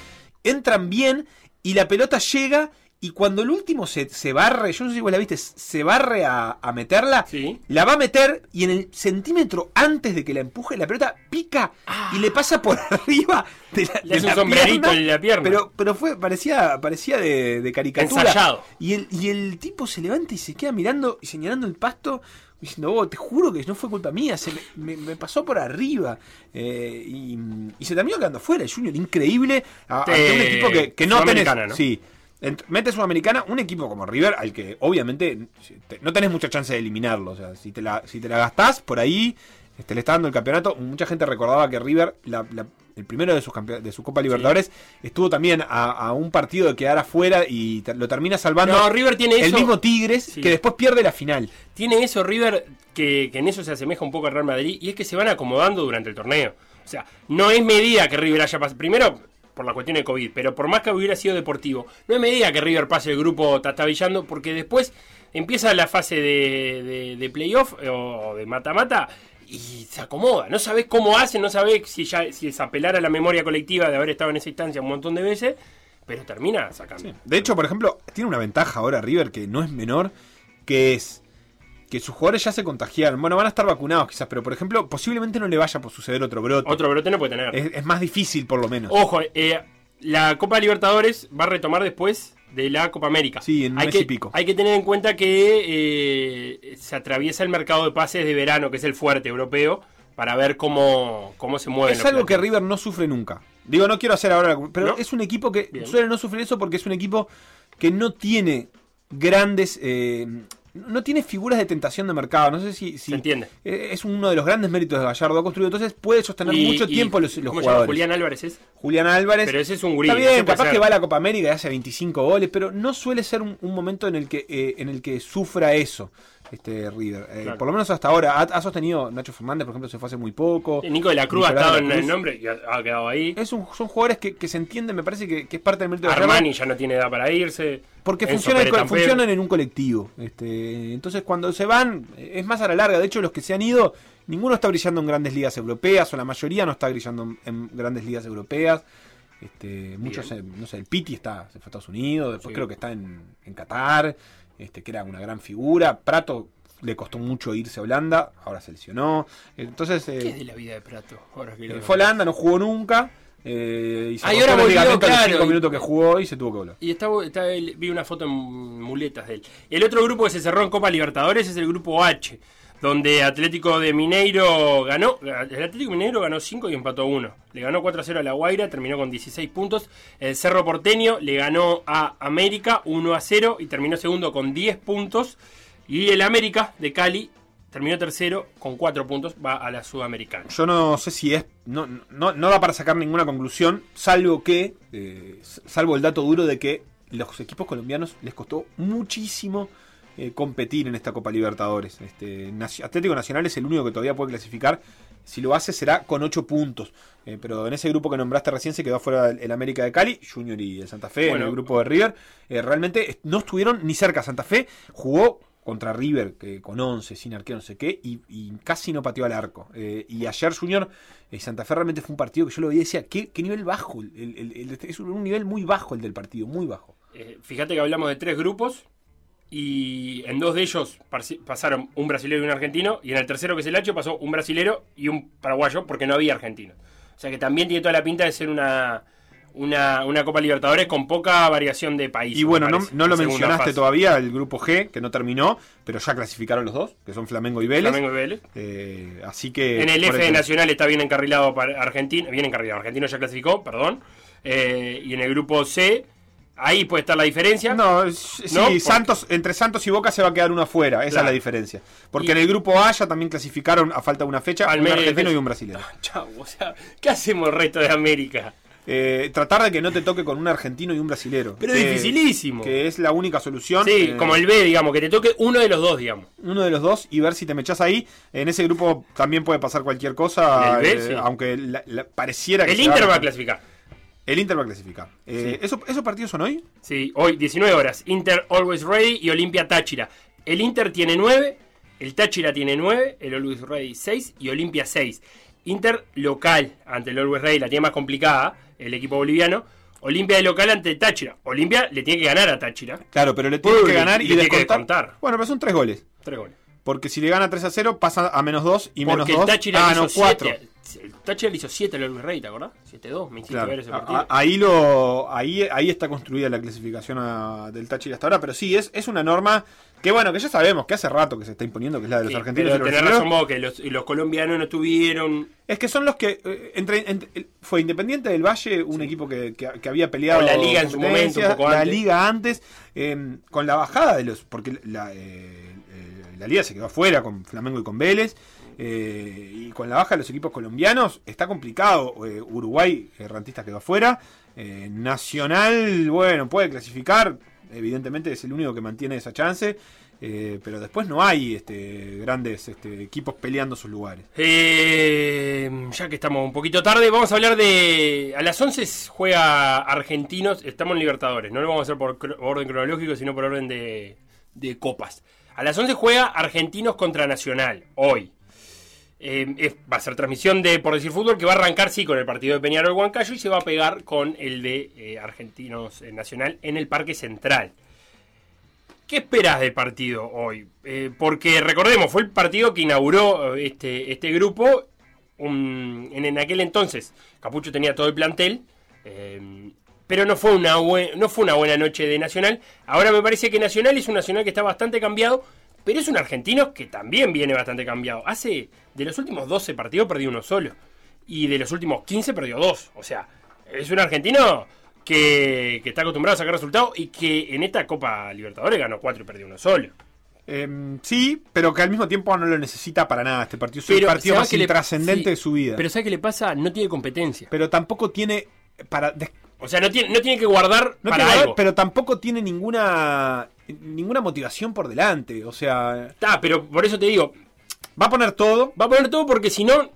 Entran bien y la pelota llega. Y cuando el último se, se barre, yo no sé si vos la viste, se barre a, a meterla, Sí. la va a meter y en el centímetro antes de que la empuje, la pelota pica y le pasa por arriba de la, Le de hace la un sombrerito pierna, en la pierna. Pero, pero fue, parecía, parecía de, de caricatura. Ensayado. Y el, y el tipo se levanta y se queda mirando y señalando el pasto, diciendo, "Oh, te juro que no fue culpa mía, se me, me- me pasó por arriba. Eh, y, y se terminó quedando fuera el Junior, increíble. A, un equipo que, que no tenés. Sudamericana, ¿no? Sí. Mete Sudamericana, un equipo como River, al que obviamente te- no tenés mucha chance de eliminarlo. O sea, si te la, si te la gastás por ahí, este, le está dando el campeonato. Mucha gente recordaba que River, la- la- el primero de sus, de su Copa Libertadores, estuvo también a, a un partido de quedar afuera y lo termina salvando No, River tiene el eso. mismo Tigres, Sí. que después pierde la final. Tiene eso River que, que en eso se asemeja un poco al Real Madrid y es que se van acomodando durante el torneo. O sea, no es medida que River haya pasado. Primero, por la cuestión de COVID, pero por más que hubiera sido deportivo, no es medida que River pase el grupo tatabillando porque después empieza la fase de, de, playoff eh, o de mata-mata y se acomoda. No sabés cómo hace, no sabés si, si es apelar a la memoria colectiva de haber estado en esa instancia un montón de veces, pero termina sacando. De hecho, por ejemplo, tiene una ventaja ahora River que no es menor, que es que sus jugadores ya se contagiaron. Bueno, van a estar vacunados quizás, pero por ejemplo, posiblemente no le vaya a suceder otro brote. Otro brote no puede tener. Es, es más difícil por lo menos. Ojo, eh, la Copa Libertadores va a retomar después de la Copa América. Sí, en un hay mes que, y pico. Hay que tener en cuenta que eh, se atraviesa el mercado de pases de verano, que es el fuerte europeo, para ver cómo, cómo se mueve. Es algo que River no sufre nunca. Digo, no quiero hacer ahora, pero ¿No? es un equipo que Bien. suele no sufrir eso porque es un equipo que no tiene grandes. eh, no tiene figuras de tentación de mercado. No sé si. si Se entiende. eh, es uno de los grandes méritos de Gallardo. Ha construido, entonces puede sostener Y- mucho y- tiempo los, los ¿cómo se llama? jugadores. Julián Álvarez es. Julián Álvarez. Pero ese es un gurí. Está bien, capaz hacer. que va a la Copa América y hace 25 goles, pero no suele ser un, un momento en el que eh, en el que sufra eso este River. Eh, Claro. Por lo menos hasta ahora ha, ha sostenido Nacho Fernández, por ejemplo, se fue hace muy poco. Eh, Nico de la Cruz ha Nicolás estado en el nombre y ha, ha quedado ahí. Es un- son jugadores que, que se entienden, me parece que, que es parte del mérito de Armani ya no tiene edad para irse. Porque funcionan, funcionan en un colectivo. Este, entonces, cuando se van, es más a la larga. De hecho, los que se han ido, ninguno está brillando en grandes ligas europeas, o la mayoría no está brillando en, en grandes ligas europeas. Este, muchos, eh, no sé, el Piti está, se fue a Estados Unidos, después Sí. creo que está en, en Qatar, este, que era una gran figura. Prato le costó mucho irse a Holanda, ahora se lesionó. Entonces, eh, ¿Qué es de la vida de Prato? Ahora que eh, fue a Holanda, no jugó nunca. Eh, y se Ah, y ahora volvió, los claro, cinco y- minutos que jugó y se tuvo que volver. Y está, está- vi una foto en muletas de él. El otro grupo que se cerró en Copa Libertadores es el grupo H, donde Atlético de Mineiro ganó. El Atlético Mineiro ganó 5 y empató 1. Le ganó 4 a 0 a La Guaira, terminó con 16 puntos. El Cerro Porteño le ganó a América 1 a 0 y terminó segundo con 10 puntos. Y el América de Cali terminó tercero con 4 puntos, va a la Sudamericana. Yo no sé si es. No, no, da para sacar ninguna conclusión, salvo que. eh, salvo el dato duro de que los equipos colombianos les costó muchísimo eh, competir en esta Copa Libertadores. Este, Atlético Nacional es el único que todavía puede clasificar. Si lo hace será con 8 puntos. Eh, pero en ese grupo que nombraste recién se quedó fuera el, América de Cali, Junior y el Santa Fe, en Bueno. el grupo de River. Eh, realmente no estuvieron ni cerca. Santa Fe jugó contra River que con 11, sin arquero, no sé qué, y, y casi no pateó al arco. Eh, y ayer Junior eh, Santa Fe realmente fue un partido que yo lo veía y decía, qué, qué nivel bajo. el- el- el- es un nivel muy bajo el del partido, muy bajo. Eh, fíjate que hablamos de tres grupos y en dos de ellos pasaron un brasilero y un argentino y en el tercero que es el Hacho pasó un brasilero y un paraguayo porque no había argentinos. O sea que también tiene toda la pinta de ser una, una, una Copa Libertadores con poca variación de países. Y bueno, no, no lo mencionaste fase. todavía, el grupo G, que no terminó, pero ya clasificaron los dos, que son Flamengo y Vélez. Flamengo y Vélez. Eh, así que... En el F de eso- Nacional está bien encarrilado para Argentina, bien encarrilado, Argentino ya clasificó, perdón. Eh, y en el grupo C, ahí puede estar la diferencia. No, sí, No, Santos, entre Santos y Boca se va a quedar uno afuera, esa Claro. es la diferencia. Porque Y- en el grupo A ya también clasificaron a falta de una fecha, Palmeiras un argentino y un brasileño. Chau, o sea, ¿qué hacemos el resto de América? Eh, tratar de que no te toque con un argentino y un brasilero. Pero es dificilísimo. Que es la única solución. Sí, Eh, como el B, digamos, que te toque uno de los dos, digamos. uno de los dos y ver si te mechas ahí. En ese grupo también puede pasar cualquier cosa, En el B, eh, sí. aunque la- la- pareciera que El Inter va a clasificar. El Inter va a clasificar. Eh, Sí. ¿eso- ¿Esos partidos son hoy? Sí, hoy 19 horas. Inter Always Ready y Olimpia Táchira. El Inter tiene 9, el Táchira tiene 9, el Always Ready 6 y Olimpia 6. Inter local ante el Always Ready, la tiene más complicada, el equipo boliviano. Olimpia de local ante Táchira. Olimpia le tiene que ganar a Táchira. Claro, pero le tiene Uy, que ganar le y tiene que descontar. Bueno, pero son tres goles. Tres goles. Porque si le gana 3 a 0, pasa a menos 2 y menos Porque 2. el Táchira ah, no, 4. 7. El Táchira le hizo 7 al Always Ready, ¿te acordás? 7-2, me hiciste Claro. ver ese A- partido. a- ahí lo ahí ahí está construida la clasificación a- del Táchira hasta ahora, pero sí es, es una norma que bueno, que ya sabemos que hace rato que se está imponiendo, que es la de los Sí, argentinos y pero los brasileños. razón vos, que los, y los colombianos no tuvieron Es que son los que eh, entre, entre- fue Independiente del Valle, un equipo que, que- que había peleado O la Liga en su momento, un poco la antes. Liga antes, eh, con la bajada de los porque la, eh, la Liga se quedó afuera con Flamengo y con Vélez. eh, y con la baja de los equipos colombianos está complicado. eh, Uruguay, eh, Rantista quedó afuera. eh, Nacional, bueno, puede clasificar. Evidentemente es el único que mantiene esa chance. eh, pero después no hay este, grandes este, equipos peleando sus lugares. Ya que estamos un poquito tarde, vamos a hablar de. A las 11 juega Argentinos, estamos en Libertadores, no lo vamos a hacer por orden cronológico, sino por orden de, de copas. A las 11 juega Argentinos contra Nacional, hoy. Eh, va a ser transmisión de Por Decir Fútbol, que va a arrancar, sí, con el partido de Peñarol Huancayo y se va a pegar con el de eh, Argentinos eh, Nacional en el Parque Central. ¿Qué esperas del partido hoy? Porque recordemos, fue el partido que inauguró este, este grupo. en aquel entonces, Capucho tenía todo el plantel. Pero no fue, una no fue una buena noche de Nacional. Ahora me parece que Nacional es un Nacional que está bastante cambiado, pero es un argentino que también viene bastante cambiado. Hace, de los últimos 12 partidos perdió uno solo. Y de los últimos 15 perdió dos. O sea, es un argentino que, que está acostumbrado a sacar resultados y que en esta Copa Libertadores ganó 4 y perdió uno solo. Em, sí, pero que al mismo tiempo no lo necesita para nada este partido. Es el partido ¿sabes más sí, de su vida. Pero ¿sabes qué le pasa? No tiene competencia. Pero tampoco tiene. Para, O sea, no tiene, no tiene que guardar no para tiene- algo. pero tampoco tiene ninguna ninguna motivación por delante. O sea, Está, pero por eso te digo, va a poner todo. Va a poner todo porque si no,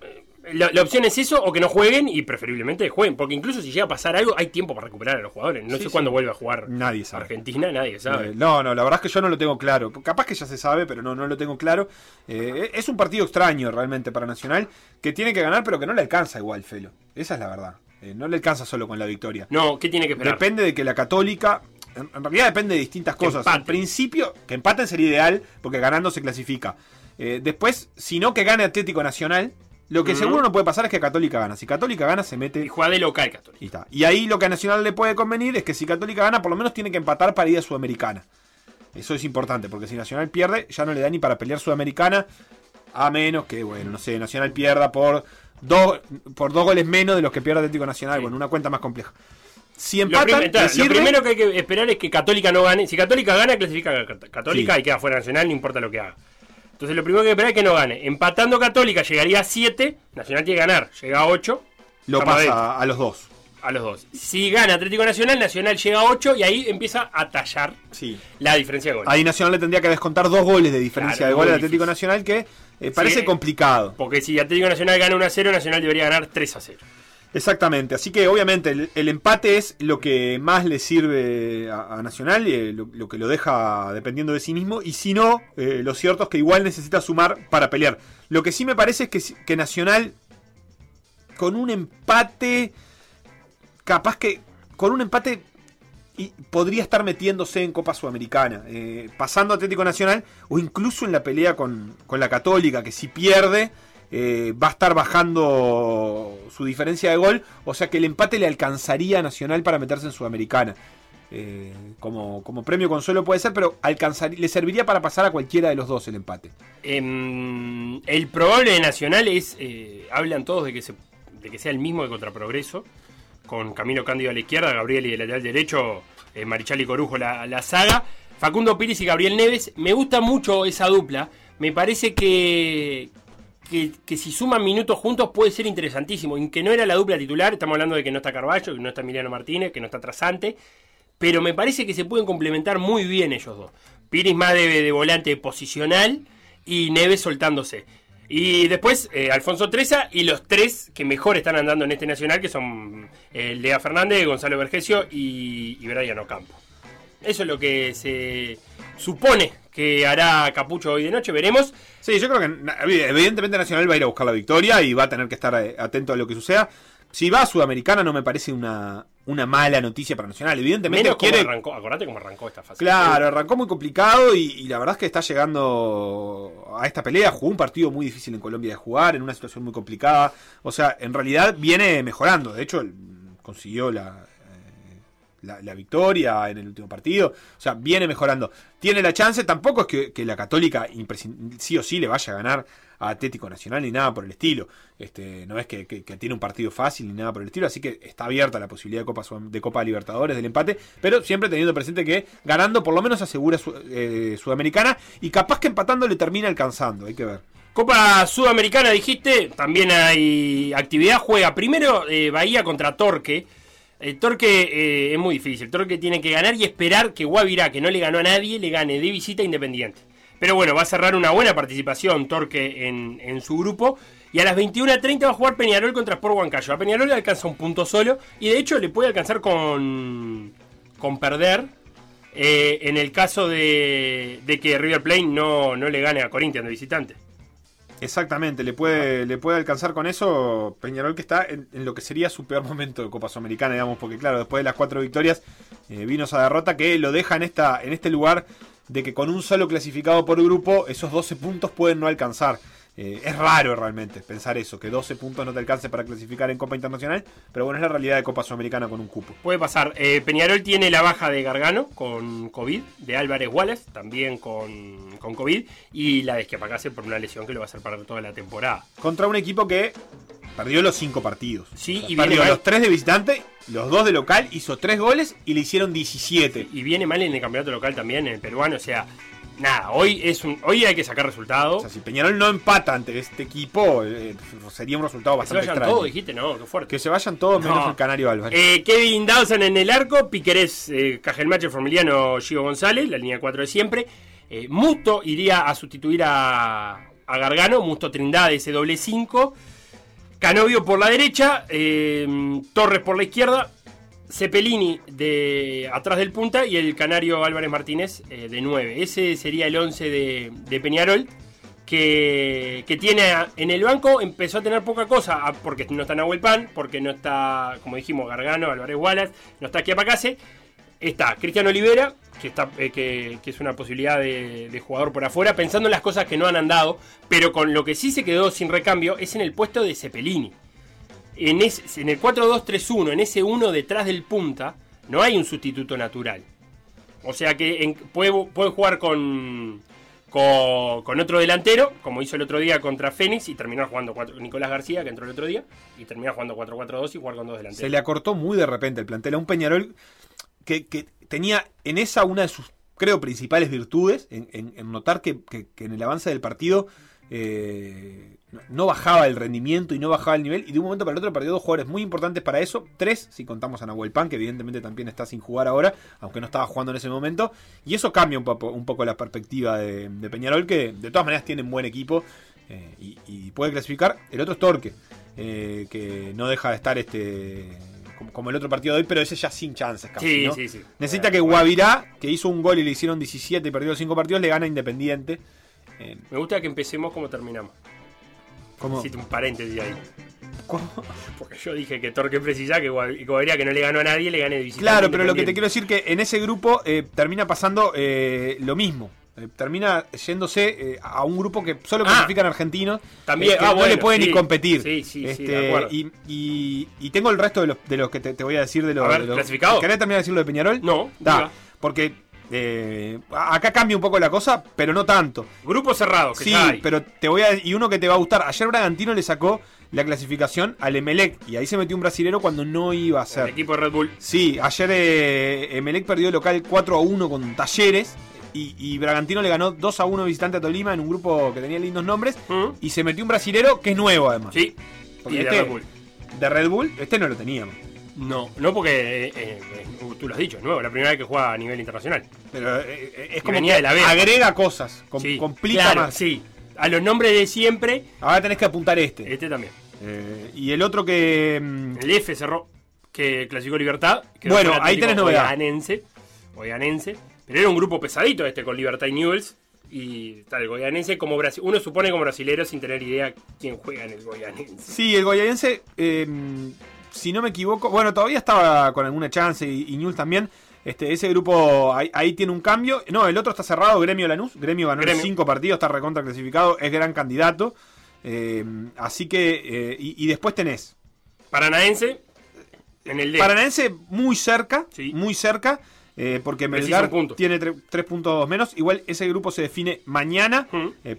la, la opción es eso o que no jueguen y preferiblemente jueguen. Porque incluso si llega a pasar algo, hay tiempo para recuperar a los jugadores. No Sí, sé sí. cuándo vuelve a jugar Nadie sabe. Argentina, nadie sabe. Eh, no, no, la verdad es que yo no lo tengo claro. Capaz que ya se sabe, pero no, no lo tengo claro. Eh, es un partido extraño realmente para Nacional, que tiene que ganar, pero que no le alcanza igual, Felo. Esa es la verdad. Eh, no le alcanza solo con la victoria. No, ¿qué tiene que esperar? Depende de que la Católica. En, en realidad depende de distintas Que cosas. En principio, que empaten sería ideal, porque ganando se clasifica. Eh, después, si no que gane Atlético Nacional, lo que seguro no puede pasar es que Católica gana. Si Católica gana, se mete Y juega de local Católica. y está. Y ahí lo que a Nacional le puede convenir es que si Católica gana, por lo menos tiene que empatar para ir a Sudamericana. Eso es importante, porque si Nacional pierde, ya no le da ni para pelear Sudamericana, a menos que, bueno, no sé, Nacional pierda por dos, por dos goles menos de los que pierde Atlético Nacional. Sí. Bueno, una cuenta más compleja. Si Lo, empatan, prim- lo primero que hay que esperar es que Católica no gane. Si Católica gana, clasifica a Cat- Católica Sí. y queda fuera Nacional, no importa lo que haga. Entonces lo primero que hay que esperar es que no gane. Empatando Católica llegaría a 7, Nacional tiene que ganar, llega a 8. lo pasa a los dos. A los dos. Si gana Atlético Nacional, Nacional llega a 8 y ahí empieza a tallar Sí. la diferencia de goles. Ahí Nacional le tendría que descontar dos goles de diferencia Claro, de gol muy al Atlético. Nacional, que eh, parece Sí. complicado. Porque si Atlético Nacional gana 1 a 0, Nacional debería ganar 3 a 0. Exactamente, así que obviamente el, el empate es lo que más le sirve a, a Nacional, eh, lo, lo que lo deja dependiendo de sí mismo, y si no, eh, lo cierto es que igual necesita sumar para pelear. Lo que sí me parece es que, que Nacional, con un empate, capaz que con un empate podría estar metiéndose en Copa Sudamericana, eh, pasando Atlético Nacional o incluso en la pelea con, con la Católica, que si pierde eh, va a estar bajando su diferencia de gol, o sea que el empate le alcanzaría a Nacional para meterse en Sudamericana. Eh, como, como premio consuelo puede ser, pero le serviría para pasar a cualquiera de los dos el empate. Em, el probable de Nacional es. hablan todos de que, se, de que sea el mismo de contra Progreso. Con Camilo Cándido a la izquierda, Gabriel y el lateral derecho, eh, Marichal y Corujo la, la saga. Facundo Pires y Gabriel Neves. Me gusta mucho esa dupla. Me parece que, que, si suman minutos juntos puede ser interesantísimo. Y que no era la dupla titular, estamos hablando de que no está Carballo, que no está Emiliano Martínez, que no está Trasante. Pero me parece que se pueden complementar muy bien ellos dos. Piris más de, de volante posicional y Neves soltándose. Y después eh, Alfonso Treza y los tres que mejor están andando en este nacional, que son eh, Lea Fernández, Gonzalo Vergesio y, y Brian Ocampo. Eso es lo que se supone que hará Capucho hoy de noche, veremos. Sí, yo creo que evidentemente Nacional va a ir a buscar la victoria y va a tener que estar eh, atento a lo que suceda. Si va a Sudamericana no me parece una, una mala noticia para Nacional. Evidentemente Menos quiere... arrancó, acordate cómo arrancó esta fase. Claro, arrancó muy complicado y, y la verdad es que está llegando a esta pelea. Jugó un partido muy difícil en Colombia de jugar, en una situación muy complicada. O sea, en realidad viene mejorando. De hecho, consiguió la, eh, la, la victoria en el último partido. O sea, viene mejorando. Tiene la chance. Tampoco es que, que la Católica sí o sí le vaya a ganar a Atlético Nacional ni nada por el estilo. Este, no es que, tiene un partido fácil ni nada por el estilo, así que está abierta la posibilidad de Copa, de Copa Libertadores del empate, pero siempre teniendo presente que ganando por lo menos asegura su- eh, Sudamericana y capaz que empatando le termina alcanzando, hay que ver. Copa Sudamericana, dijiste, también hay actividad. Juega primero eh, Bahía contra Torque. El Torque eh, es muy difícil. Torque tiene que ganar y esperar que Guavirá, que no le ganó a nadie, le gane de visita Independiente. Pero bueno, va a cerrar una buena participación Torque en, en su grupo. Y a las 21.30 va a jugar Peñarol contra Sport Huancayo. A Peñarol le alcanza un punto solo. Y de hecho le puede alcanzar con, con perder. eh, en el caso de, de que River Plate no, no le gane a Corinthians de visitante. Exactamente, le puede, le puede alcanzar con eso Peñarol que está en, en lo que sería su peor momento de Copa Sudamericana, digamos, porque claro, después de las cuatro victorias eh, vino esa derrota que lo deja en, esta, en este lugar de que con un solo clasificado por grupo esos 12 puntos pueden no alcanzar. Eh, es raro realmente pensar eso, que 12 puntos no te alcance para clasificar en Copa Internacional, pero bueno, es la realidad de Copa Sudamericana con un cupo. Puede pasar. Eh, Peñarol tiene la baja de Gargano con COVID, de Álvarez Wallace también con, con COVID, y la de Esquiapacase por una lesión que lo va a hacer parar toda la temporada. Contra un equipo que perdió los cinco partidos. Sí, O sea, y perdió los tres de visitante, los dos de local, hizo tres goles y le hicieron 17. Y viene mal en el campeonato local también, en el peruano, o sea, nada, hoy es un, hoy hay que sacar O resultados. sea, si Peñarol no empata ante este equipo, eh, sería un resultado que se bastante vayan extraño. todos, dijiste, no, qué fuerte. Que se vayan todos menos No. el Canario Álvarez. Eh, Kevin Dawson en el arco, Piquerés, eh, Cajelmacher, Formiliano, Gio González, la línea 4 de siempre. Eh, Musto iría a sustituir a, a Gargano, Musto Trindade, ese doble 5. Canovio por la derecha, eh, Torres por la izquierda, Cepelini de atrás del punta y el Canario Álvarez Martínez eh, de 9. Ese sería el 11 de, Peñarol. Que, que tiene en el banco empezó a tener poca cosa ah, porque no está Nahuel Pan, porque no está, como dijimos, Gargano, Álvarez Wallace, no está Chiapacase, está Cristiano Olivera, que, está, eh, que, que es una posibilidad de, de jugador por afuera, pensando en las cosas que no han andado, pero con lo que sí se quedó sin recambio es en el puesto de Cepelini. En, es- en el 4-2-3-1, en ese 1 detrás del punta, no hay un sustituto natural. O sea que puede, puede jugar con, con, con otro delantero, como hizo el otro día contra Fénix, y terminó jugando cuatro- Nicolás García, que entró el otro día, y terminó jugando 4-4-2 y jugar con dos delanteros. Se le acortó muy de repente el plantel a un Peñarol que, que tenía en esa una de sus, creo, principales virtudes, en, en- en notar que, que- que en el avance del partido eh, no- bajaba el rendimiento y no bajaba el nivel, y de un momento para el otro perdió dos jugadores muy importantes para eso, tres, si contamos a Nahuel Pan, que evidentemente también está sin jugar ahora, aunque no estaba jugando en ese momento, y eso cambia un poco, un poco la perspectiva de, de Peñarol, que de todas maneras tiene un buen equipo eh, y, y puede clasificar. El otro es Torque, eh, que no deja de estar este como, el otro partido de hoy, pero ese ya sin chances casi, Sí, ¿no? sí, sí. Necesita que Guavirá, que hizo un gol y le hicieron 17 y perdió 5 partidos, le gana Independiente. Eh, Me gusta que empecemos como terminamos. ¿cómo? Necesito un paréntesis ahí. ¿Cómo? Porque yo dije que Torque precisa que Guaviria que no le ganó a nadie, le gane de visitante. Claro, pero lo que te quiero decir que en ese grupo eh, termina pasando eh, lo mismo. Eh, termina yéndose a un grupo que solo Ah. clasifican argentinos. También, que ah, no bueno, le pueden sí. ni competir. Sí, sí, sí, Este, de acuerdo. y, y- y tengo el resto de los, de los que te, te voy a decir de los. A ver, de los- ¿clasificados? ¿Querés terminar de decirlo de Peñarol? No, Da, porque eh, acá cambia un poco la cosa, pero no tanto. Grupo cerrado, que Sí, ya hay. pero te voy a y uno que te va a gustar. Ayer Bragantino le sacó la clasificación al Emelec y ahí se metió un brasilero cuando no iba a El ser. equipo de Red Bull. Sí, ayer eh, Emelec perdió el local 4 a 1 con Talleres y, y Bragantino le ganó 2 a 1 visitante a Tolima en un grupo que tenía lindos nombres ¿Mm? y se metió un brasilero que es nuevo además. Sí. Porque Y de este- Red Bull. De Red Bull, este no lo teníamos. No, no porque eh, eh, tú lo has dicho, es nuevo, la primera vez que juega a nivel internacional. Pero eh, eh, es como venía que de la B. agrega cosas, com- sí, complica claro, más. Sí, a los nombres de siempre, Ahora tenés que apuntar este. este también. Eh, y el otro que. mm, El F cerró, que clasificó Libertad. quedó Bueno, ahí tenés novedad. Goianense, Goianense, pero era un grupo pesadito este con Libertad y Newells. Y está el Goianense como Brasi- uno supone como brasilero sin tener idea quién juega en el Goianense. Sí, el goyaense, eh, si no me equivoco, bueno, todavía estaba con alguna chance y, y Newell's también. Este, ese grupo ahí, ahí tiene un cambio. No, el otro está cerrado, Gremio Lanús. Gremio ganó Gremio. cinco partidos, está recontra clasificado, es gran candidato. Eh, así que, eh, y, y después tenés Paranaense en el D. Paranaense muy cerca, Sí. muy cerca, eh, porque Melgar tiene tre- tres puntos menos. Igual ese grupo se define mañana,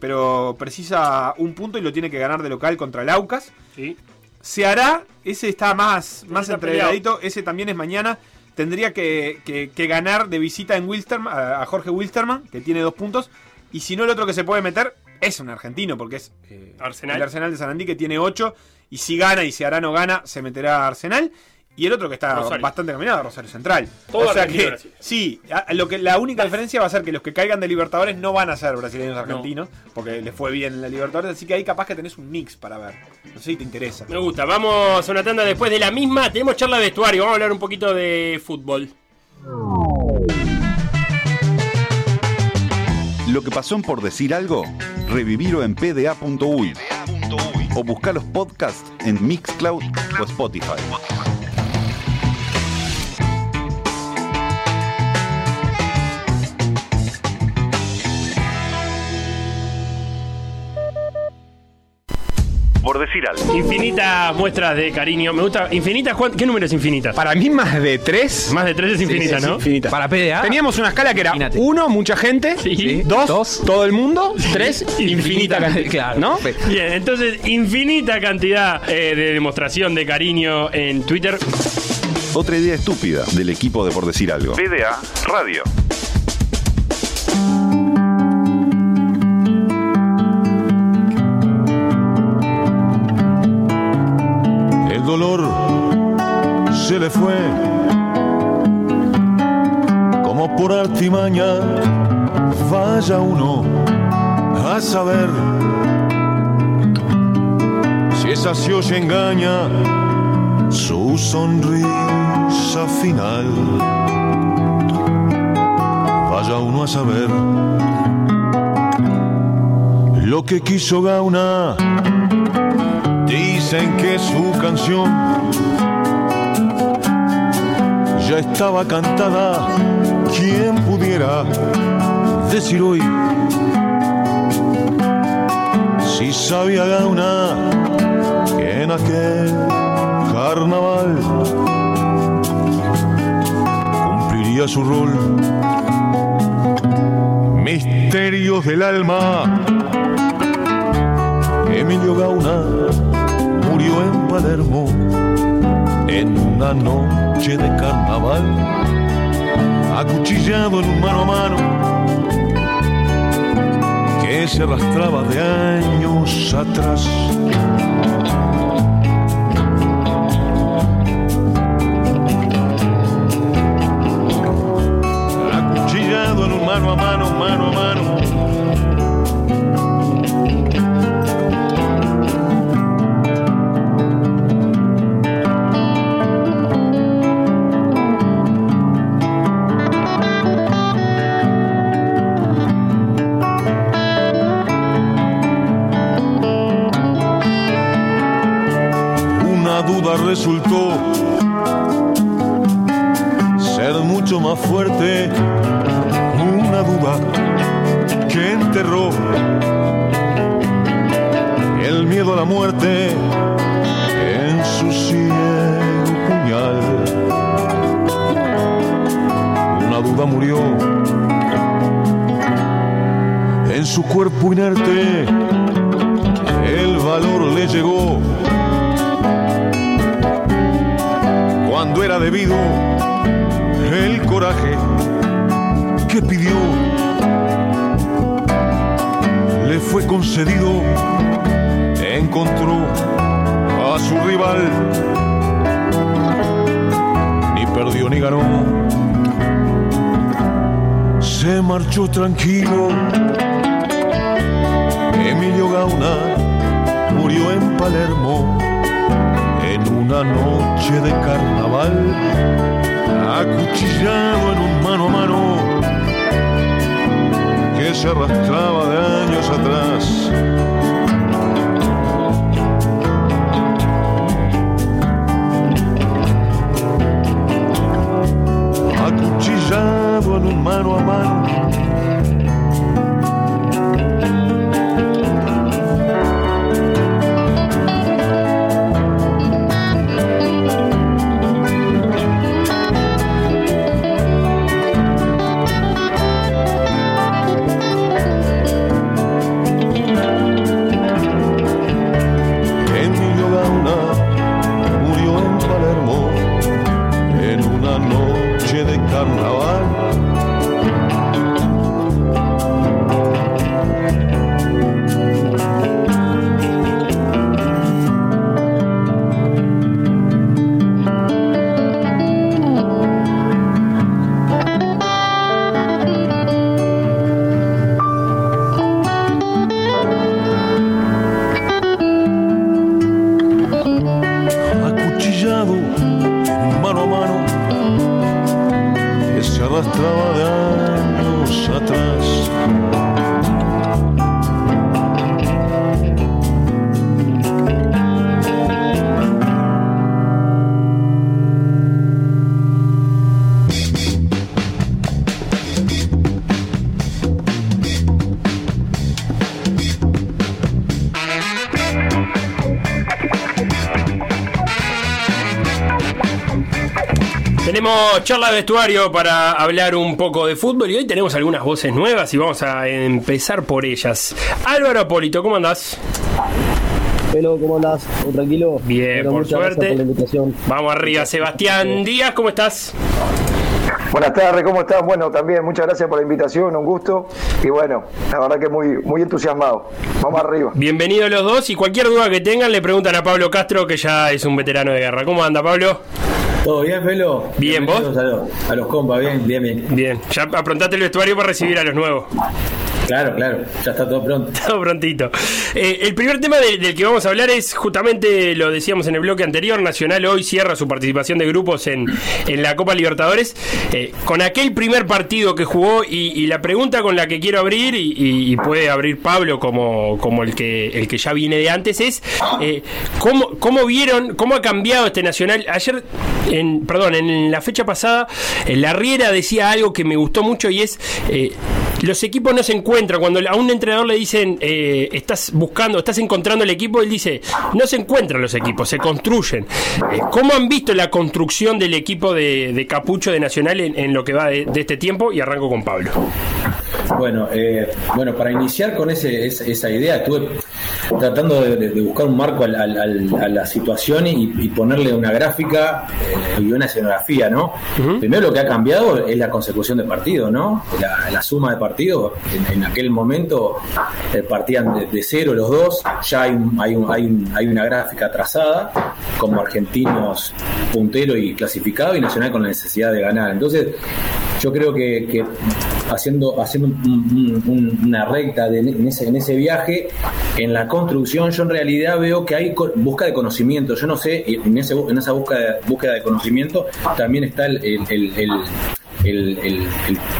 pero precisa un punto y lo tiene que ganar de local contra el Aucas. Sí. Se hará, ese está más, más está entregadito, ese también es mañana. Tendría que, que- que ganar de visita en Wilstermann, a, a Jorge Wilstermann, que tiene dos puntos. Y si no, el otro que se puede meter es un argentino, porque es eh, Arsenal. el Arsenal de Sarandí, que tiene ocho. Y si gana y si Arano gana, se meterá a Arsenal. Y el otro que está Rosario. bastante caminado, Rosario Central. Todo o sea que, Brasil. sí, a- lo que, la única diferencia va a ser que los que caigan de Libertadores no van a ser brasileños argentinos, porque les fue bien en la Libertadores. Así que ahí capaz que tenés un mix para ver. No sé si te interesa. Me gusta. Vamos a una tanda después de la misma. Tenemos charla de vestuario. Vamos a hablar un poquito de fútbol. Lo que pasó en por decir algo, revivirlo en pda.uy o buscar los podcasts en Mixcloud o Spotify. Por decir algo. Infinitas muestras de cariño. Me gusta. ¿Infinitas? ¿cuán- ¿Qué número es infinitas? Para mí más de tres. Más de tres es infinita, Sí, sí, ¿no? infinita. Para PDA. Teníamos una escala que era Imagínate. uno, mucha gente. Sí. Dos, Dos. todo el mundo. Tres, infinita cantidad. Claro. ¿No? Bien, entonces, infinita cantidad eh, de demostración de cariño en Twitter. Otra idea estúpida del equipo de Por decir algo. PDA Radio. Dolor se le fue como por artimaña. Vaya uno a saber si esa se engaña su sonrisa final. Vaya uno a saber lo que quiso Gauna. Dicen que su canción ya estaba cantada. ¿Quién pudiera decir hoy si sabía Gauna que en aquel carnaval cumpliría su rol? Misterios del alma. Emilio Gauna murió en Palermo en una noche de carnaval, acuchillado en un mano a mano que se arrastraba de años atrás. Acuchillado en un mano a mano, fuerte. Una duda que enterró el miedo a la muerte en su ciego puñal. Una duda murió en su cuerpo inerte. El valor le llegó cuando era debido el coraje que pidió. Le fue concedido encontró a su rival. Ni perdió ni ganó. Se marchó tranquilo. Emilio Gauna murió en Palermo en una noche de carnaval, acuchillado en un mano a mano que se arrastraba de años atrás. Acuchillado en un mano a mano charla de vestuario para hablar un poco de fútbol y hoy tenemos algunas voces nuevas y vamos a empezar por ellas. Álvaro Apólito, ¿cómo andás? Pelo, ¿cómo andás? ¿Todo tranquilo? Bien, por suerte. por la invitación. Vamos arriba, Sebastián Díaz, ¿cómo estás? Buenas tardes, ¿cómo estás? Bueno, también muchas gracias por la invitación, un gusto. Y bueno, la verdad que muy, muy entusiasmado. Vamos arriba. Bienvenidos los dos y cualquier duda que tengan le preguntan a Pablo Castro que ya es un veterano de guerra. ¿Cómo anda Pablo? ¿Todo bien, Felo? Bien, ¿vos? A los, a los compas, bien, bien, bien. Bien, ya aprontate el vestuario para recibir a los nuevos. Claro, claro, ya está todo pronto. Todo prontito. Eh, el primer tema de- del que vamos a hablar es justamente, lo decíamos en el bloque anterior, Nacional hoy cierra su participación de grupos en, en la Copa Libertadores eh, con aquel primer partido que jugó y, la pregunta con la que quiero abrir y, puede abrir Pablo como, como el, que, el que ya viene de antes es eh, ¿cómo, cómo vieron, cómo ha cambiado este Nacional. Ayer, en, perdón, en la fecha pasada, la Riera decía algo que me gustó mucho y es... los equipos no se encuentran. Cuando a un entrenador le dicen, eh, estás buscando, estás encontrando el equipo, él dice, no se encuentran los equipos, se construyen. Eh, ¿Cómo han visto la construcción del equipo de, Capucho de Nacional en, lo que va de, este tiempo? Y arranco con Pablo. Bueno, eh, bueno, para iniciar con ese, esa, esa idea, estuve tratando de, buscar un marco al- al- al- a la situación y, y ponerle una gráfica eh, y una escenografía, ¿no? Primero lo que ha cambiado es la consecución de partidos, ¿no? La, la suma de partidos. En, en aquel momento eh, partían de, de cero los dos, ya hay, un- hay, un- hay, un- hay una gráfica trazada, como argentinos puntero y clasificado y Nacional con la necesidad de ganar. Entonces, yo creo que, que haciendo, haciendo un- un- un- una recta de- en, ese, en ese viaje, en la construcción, yo en realidad veo que hay busca de conocimiento. Yo no sé, en, ese, en esa búsqueda, búsqueda de conocimiento también está el, el- el- el- el,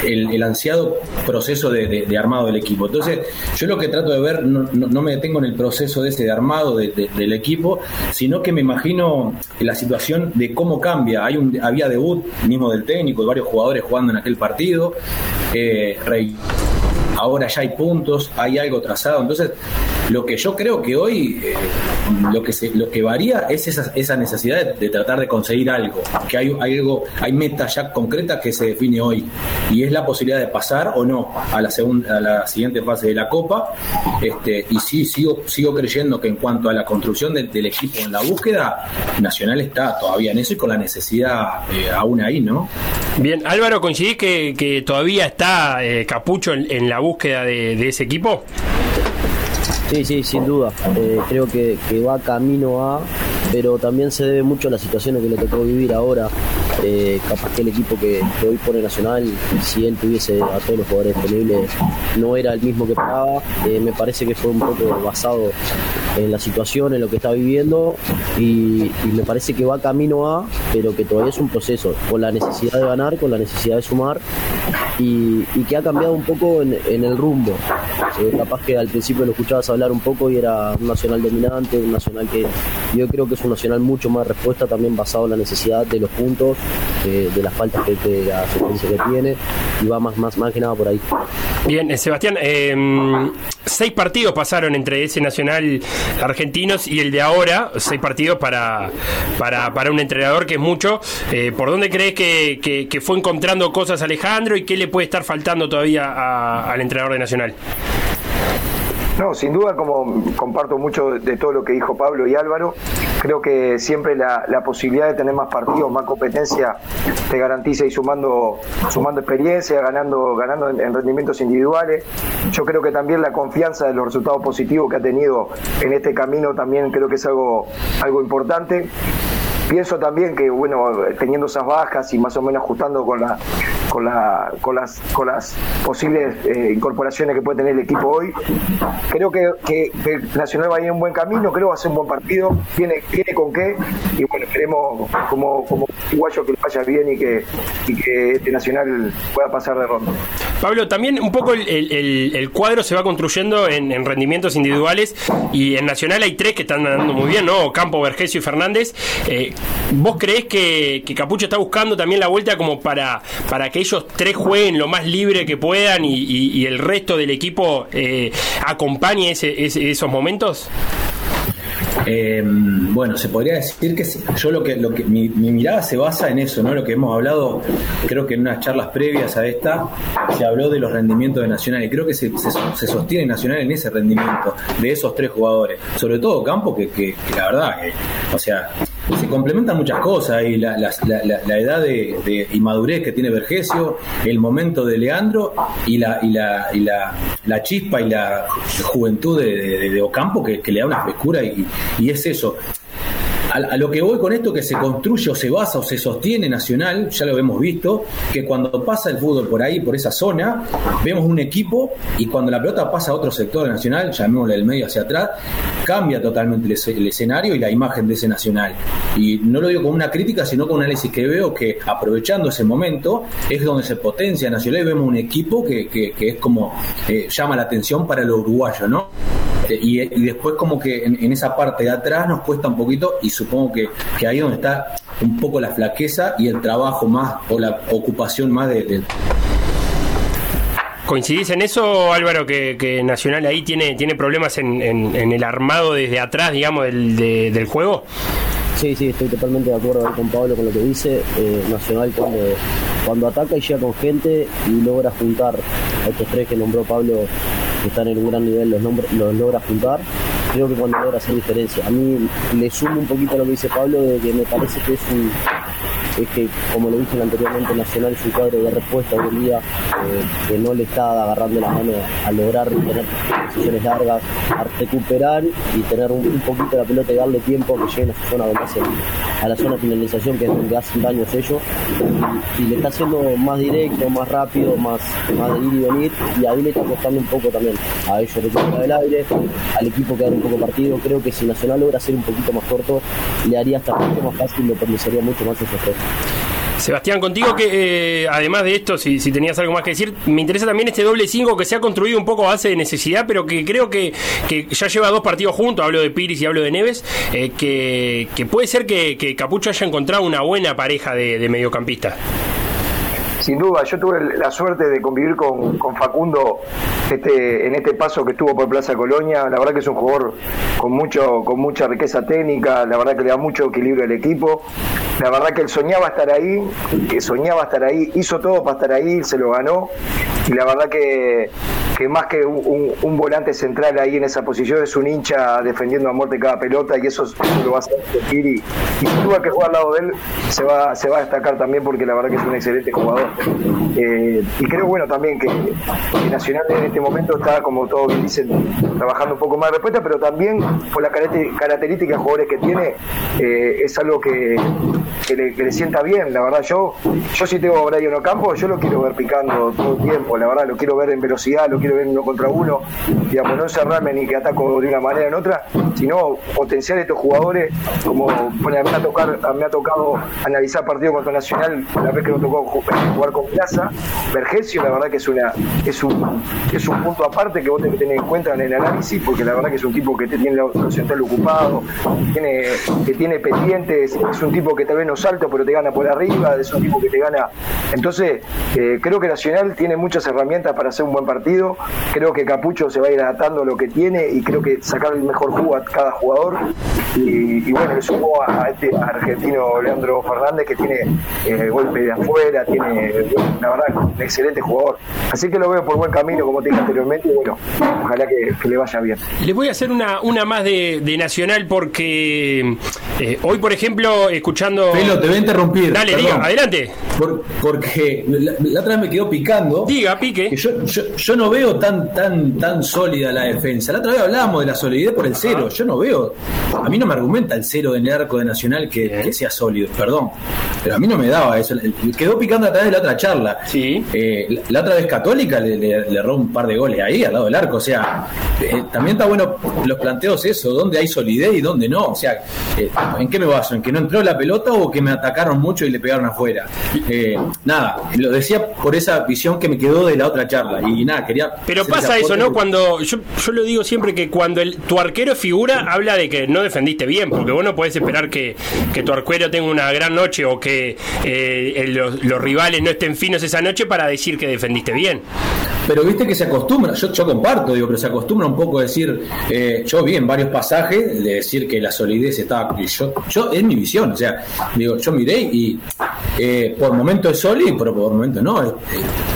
el- ansiado proceso de, de- armado del equipo. Entonces, yo lo que trato de ver, no, no- me detengo en el proceso de ese de armado de- de- del equipo, sino que me imagino la situación de cómo cambia. Hay un, había debut mismo del técnico, varios jugadores jugando en aquel partido. Eh, Rey- ahora ya hay puntos, hay algo trazado. Entonces, lo que yo creo que hoy eh, lo que se, lo que varía es esa, esa necesidad de, tratar de conseguir algo, que hay, hay algo, hay meta ya concreta que se define hoy y es la posibilidad de pasar o no a la segunda, a la siguiente fase de la Copa. Este, y sí sigo sigo creyendo que en cuanto a la construcción del- equipo en la búsqueda, Nacional está todavía en eso y con la necesidad eh, aún ahí, ¿no? Bien, Álvaro, ¿coincidís que, que todavía está eh, Capucho en, la búsqueda de ese equipo? Sí, sí, sin duda. Eh, creo que, va camino a, pero también se debe mucho a las situaciones que le tocó vivir ahora. Eh, capaz que el equipo que, hoy pone Nacional, si él tuviese a todos los jugadores disponibles, no era el mismo que pagaba. Eh, me parece que fue un poco basado en la situación, en lo que está viviendo, y, me parece que va camino a, pero que todavía es un proceso, con la necesidad de ganar, con la necesidad de sumar, y, que ha cambiado un poco en, en el rumbo. Eh, capaz que al principio lo escuchabas hablar un poco y era un nacional dominante, un nacional que yo creo que es un nacional mucho más respuesta, también basado en la necesidad de los puntos, eh, de las faltas que, que la asistencia que tiene, y va más, más, más que nada por ahí. Bien, eh, Sebastián, eh, seis partidos pasaron entre ese Nacional Argentinos y el de ahora, seis partidos para, para, para un entrenador que es mucho. Eh, ¿Por dónde crees que, que- que fue encontrando cosas Alejandro y qué le puede estar faltando todavía a- al entrenador de Nacional? No, sin duda, como comparto mucho de todo lo que dijo Pablo y Álvaro, creo que siempre la, posibilidad de tener más partidos, más competencia, te garantiza ir sumando, sumando experiencia, ganando, ganando en, en rendimientos individuales. Yo creo que también la confianza de los resultados positivos que ha tenido en este camino también creo que es algo, algo importante. Pienso también que, bueno, teniendo esas bajas y más o menos ajustando con, la, con, la, con, las, con las posibles eh, incorporaciones que puede tener el equipo hoy, creo que, que, que Nacional va a ir en un buen camino, creo que va a ser un buen partido, tiene, tiene con qué, y bueno, esperemos como, como uruguayo que vaya bien y que, y que este Nacional pueda pasar de ronda. Pablo, también un poco el, el- cuadro se va construyendo en, en rendimientos individuales y en Nacional hay tres que están andando muy bien, ¿no? Campo, Vergesio y Fernández. Eh, ¿Vos creés que, Capucho está buscando también la vuelta como para, para que ellos tres jueguen lo más libre que puedan y, el resto del equipo eh, acompañe ese- ese- esos momentos? Eh, bueno, se podría decir que yo lo que, lo que mi, mi mirada se basa en eso, ¿no? Lo que hemos hablado, creo que en unas charlas previas a esta, se habló de los rendimientos de Nacional y creo que se, se, se sostiene Nacional en ese rendimiento de esos tres jugadores. Sobre todo Campo, que, que, que la verdad, que, o sea, se complementan muchas cosas y la, la, la, la edad de, de, y madurez que tiene Vergesio, el momento de Leandro y la, y la, y la chispa y la juventud de, de, de Ocampo que, que, le da una frescura y, y es eso. A, a, lo que voy con esto que se construye o se basa o se sostiene Nacional, ya lo hemos visto, que cuando pasa el fútbol por ahí, por esa zona, vemos un equipo y cuando la pelota pasa a otro sector Nacional, llamémosle del medio hacia atrás, cambia totalmente el, el, escenario y la imagen de ese Nacional. Y no lo digo como una crítica, sino como un análisis que veo que aprovechando ese momento es donde se potencia Nacional y vemos un equipo que, que, que es como eh, llama la atención para los uruguayos, ¿no? Y, y, después como que en, en, esa parte de atrás nos cuesta un poquito y supongo que, que ahí donde está un poco la flaqueza y el trabajo más o la ocupación más de... de... ¿Coincidís en eso, Álvaro, que, que, Nacional ahí tiene, tiene problemas en, en, en el armado desde atrás, digamos, del, de, del juego? Sí, sí, estoy totalmente de acuerdo con Pablo con lo que dice. Eh, Nacional cuando, cuando ataca y llega con gente y logra juntar a estos tres que nombró Pablo que están en un gran nivel, los, los logra juntar, creo que cuando logra hacer diferencia. A mí le sumo un poquito a lo que dice Pablo de que me parece que es un es que, como lo dije anteriormente, Nacional es un cuadro de respuesta hoy en día eh, que no le está agarrando la mano a lograr tener posiciones largas, a recuperar y tener un, poquito la pelota y darle tiempo a que lleguen a su zona donde hacen, a la zona de finalización que es donde hacen daños ellos. Y, le está haciendo más directo, más rápido, más, más de ir y venir. Y ahí le está costando un poco también a ellos recuperar del aire, al equipo quedar un poco partido, creo que si Nacional logra ser un poquito más corto le haría hasta mucho más fácil, lo permitiría mucho más esos tres. Sebastián, contigo que eh, además de esto, si, si, tenías algo más que decir, me interesa también este doble 5 que se ha construido un poco a base de necesidad, pero que creo que, ya lleva dos partidos juntos, hablo de Piris y hablo de Neves, eh, que, puede ser que, que, Capucho haya encontrado una buena pareja de, de mediocampistas. Sin duda, yo tuve la suerte de convivir con, Facundo este, en este paso que estuvo por Plaza Colonia. La verdad que es un jugador con mucho, con mucha riqueza técnica, la verdad que le da mucho equilibrio al equipo. La verdad que él soñaba estar ahí, que soñaba estar ahí, hizo todo para estar ahí, se lo ganó. Y la verdad que, más que un, volante central ahí en esa posición es un hincha defendiendo a muerte cada pelota y eso, lo va a sentir. Y, y duda que juega al lado de él se va, se va a destacar también porque la verdad que es un excelente jugador. Eh, y creo bueno también que, que, Nacional en este momento está, como todos dicen, trabajando un poco más de respuesta, pero también por la característica de jugadores que tiene, eh, es algo que, que, le, sienta bien. La verdad, yo yo si tengo a Brian Ocampo, yo lo quiero ver picando todo el tiempo, la verdad, lo quiero ver en velocidad, lo quiero ver uno contra uno, digamos, no encerrarme ni que ataco de una manera en otra, sino potenciar estos jugadores, como bueno, a mí me ha, me ha tocado analizar partidos contra Nacional, la vez que nos tocó jugar con Plaza, Vergesio, la verdad que es una es un es un punto aparte que vos tenés que tener en cuenta en el análisis, porque la verdad que es un tipo que te tiene lo central ocupado, tiene, que tiene pendientes, es un tipo que tal vez no salta, pero te gana por arriba, es un tipo que te gana. Entonces, eh, creo que Nacional tiene muchas herramientas para hacer un buen partido. Creo que Capucho se va a ir adaptando a lo que tiene y creo que sacar el mejor jugo a cada jugador. Y, y bueno, le sumo a, este argentino Leandro Fernández que tiene eh, golpe de afuera, tiene la verdad, un excelente jugador. Así que lo veo por buen camino, como te dije anteriormente, y bueno, ojalá que, que le vaya bien. Le voy a hacer una, una más de, de Nacional porque eh, hoy, por ejemplo, escuchando. Pelo, te voy a interrumpir. Dale, perdón. diga, adelante. Por, porque la, la, otra vez me quedó picando. Diga, pique. Que yo, yo, yo, no veo tan, tan, tan sólida la defensa. La otra vez hablábamos de la solidez por el cero. Yo no veo. A mí no me argumenta el cero en el arco de Nacional que, que sea sólido, perdón. Pero a mí no me daba eso. Quedó picando a través de la otra charla. Sí. Eh, la, la, otra vez Católica le, le, le, erró un par de goles ahí al lado del arco. O sea, eh, también está bueno los planteos eso, dónde hay solidez y dónde no. O sea, eh, ¿en qué me baso? ¿En que no entró la pelota o que me atacaron mucho y le pegaron afuera? Nada, lo decía por esa visión que me quedó de la otra charla. Y nada, quería. Pero pasa eso, ¿no? Cuando yo, yo lo digo siempre que cuando el, tu arquero figura, habla de que no defendiste bien, porque vos no podés esperar que, que tu arquero tenga una gran noche o que eh, los, los rivales no estén finos esa noche para decir que defendiste bien. Pero viste que se acostumbra, yo, yo comparto, digo, pero se acostumbra un poco a decir, eh, yo vi en varios pasajes de decir que la solidez estaba, yo, yo es mi visión, o sea, digo, yo miré y eh, por momentos es sólido, pero por momentos no, eh,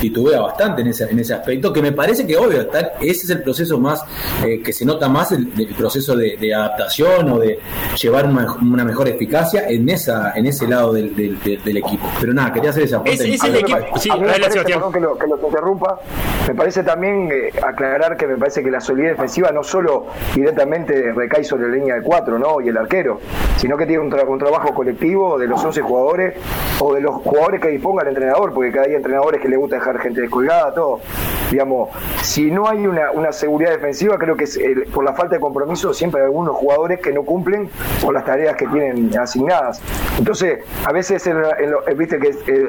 titubea bastante en ese, en ese aspecto, que me parece que obvio, está- ese es el proceso más, eh, que se nota más el, el proceso de, de adaptación o de llevar una, una mejor eficacia en esa en ese lado del, del, del- del equipo. Pero nada, quería hacer esa aporte. A mí me parece, perdón que, lo, que los interrumpa, me parece también eh, aclarar que me parece que la solidez defensiva no solo directamente recae sobre la línea de cuatro ¿no? y el arquero, sino que tiene un, tra- un trabajo colectivo de los 11 jugadores o de los jugadores que disponga el entrenador, porque cada día hay entrenadores que le gusta dejar gente descolgada, todo. Digamos, si no hay una, una seguridad defensiva, creo que es, por la falta de compromiso siempre hay algunos jugadores que no cumplen con las tareas que tienen asignadas. Entonces, a veces, eh, viste que eh,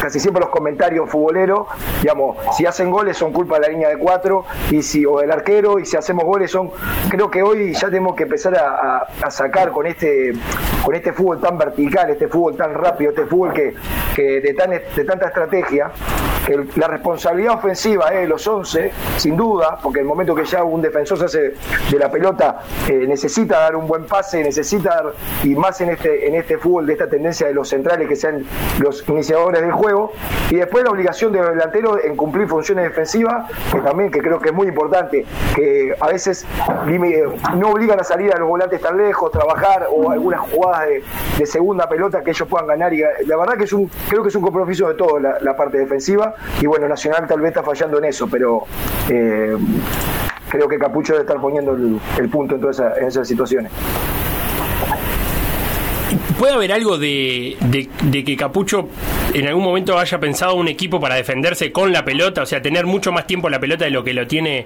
casi siempre los comentarios futboleros, digamos, si hacen goles son culpa de la línea de cuatro y si o del arquero y si hacemos goles son, creo que hoy ya tenemos que empezar a, a- a sacar con este con este fútbol tan vertical, este fútbol tan rápido, este fútbol que, que de, tan, de tanta estrategia, que la responsabilidad ofensiva es de los 11, sin duda, porque el momento que ya un defensor se hace de la pelota, eh, necesita dar un buen pase, necesita dar, y más en este, en este fútbol de esta tendencia de los centrales que sean los iniciadores del juego, y después la obligación de los delanteros en cumplir funciones defensivas, que también que creo que es muy importante, que a veces dime, no obligan a salir a los volantes tan lejos, trabajar, o algunas jugadas de, de segunda pelota que ellos puedan ganar, y la verdad que es un, creo que es un compromiso de todo la, parte defensiva, y bueno, Nacional tal vez está fallando en eso, pero eh, creo que Capucho debe estar poniendo el, el punto en todas esas, en esas situaciones. ¿Puede haber algo de, de- de que Capucho en algún momento haya pensado un equipo para defenderse con la pelota? O sea, tener mucho más tiempo la pelota de lo que lo tiene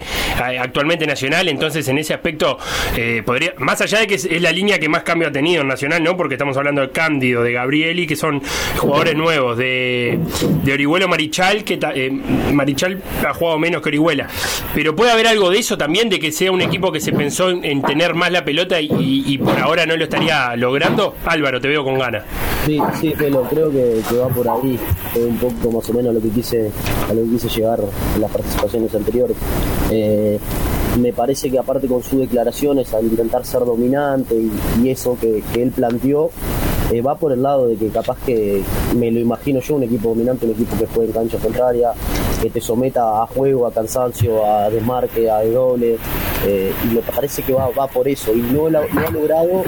actualmente Nacional. Entonces, en ese aspecto, eh, podría más allá de que es, es la línea que más cambio ha tenido en Nacional, ¿no? Porque estamos hablando de Cándido, de Gabrieli, que son jugadores nuevos, de, de Orihuelo Marichal, que ta- eh, Marichal ha jugado menos que Orihuela. Pero puede haber algo de eso también, de que sea un equipo que se pensó en, en tener más la pelota y, y por ahora no lo estaría logrando. Álvaro, veo con ganas. Sí, sí, Pelo, creo que, va por ahí. Fue un poco más o menos lo que quise, a lo que quise llegar en las participaciones anteriores. Eh, me parece que aparte con sus declaraciones al intentar ser dominante y, eso que, él planteó, eh, va por el lado de que capaz que me lo imagino yo, un equipo dominante, un equipo que juegue en cancha contraria, que te someta a juego, a cansancio, a desmarque, a doble, eh, y me parece que va, va por eso, y no, la- no ha logrado eh,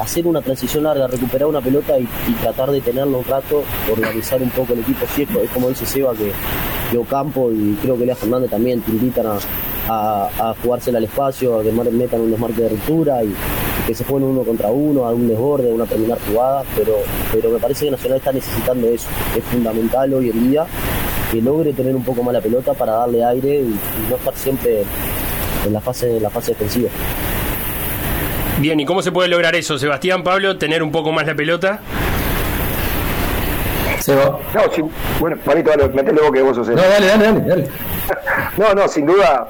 hacer una transición larga, recuperar una pelota y, tratar de tenerlo un rato, organizar un poco el equipo. Sí, es, como dice Seba, que, que Ocampo y creo que Lea Fernández también te invitan a, a, a jugársela al espacio, a que metan un desmarque de ruptura y, que se jueguen uno contra uno, a un desborde, una terminar jugada, pero, pero me parece que Nacional está necesitando eso. Es fundamental hoy en día que logre tener un poco más la pelota para darle aire y, y no estar siempre en la fase, en la fase defensiva. Bien, ¿y cómo se puede lograr eso, Sebastián, Pablo? Tener un poco más la pelota. No, sin- bueno, Marito, dale, vos que vos sos el- No, dale, dale, dale, dale. No, no, sin duda,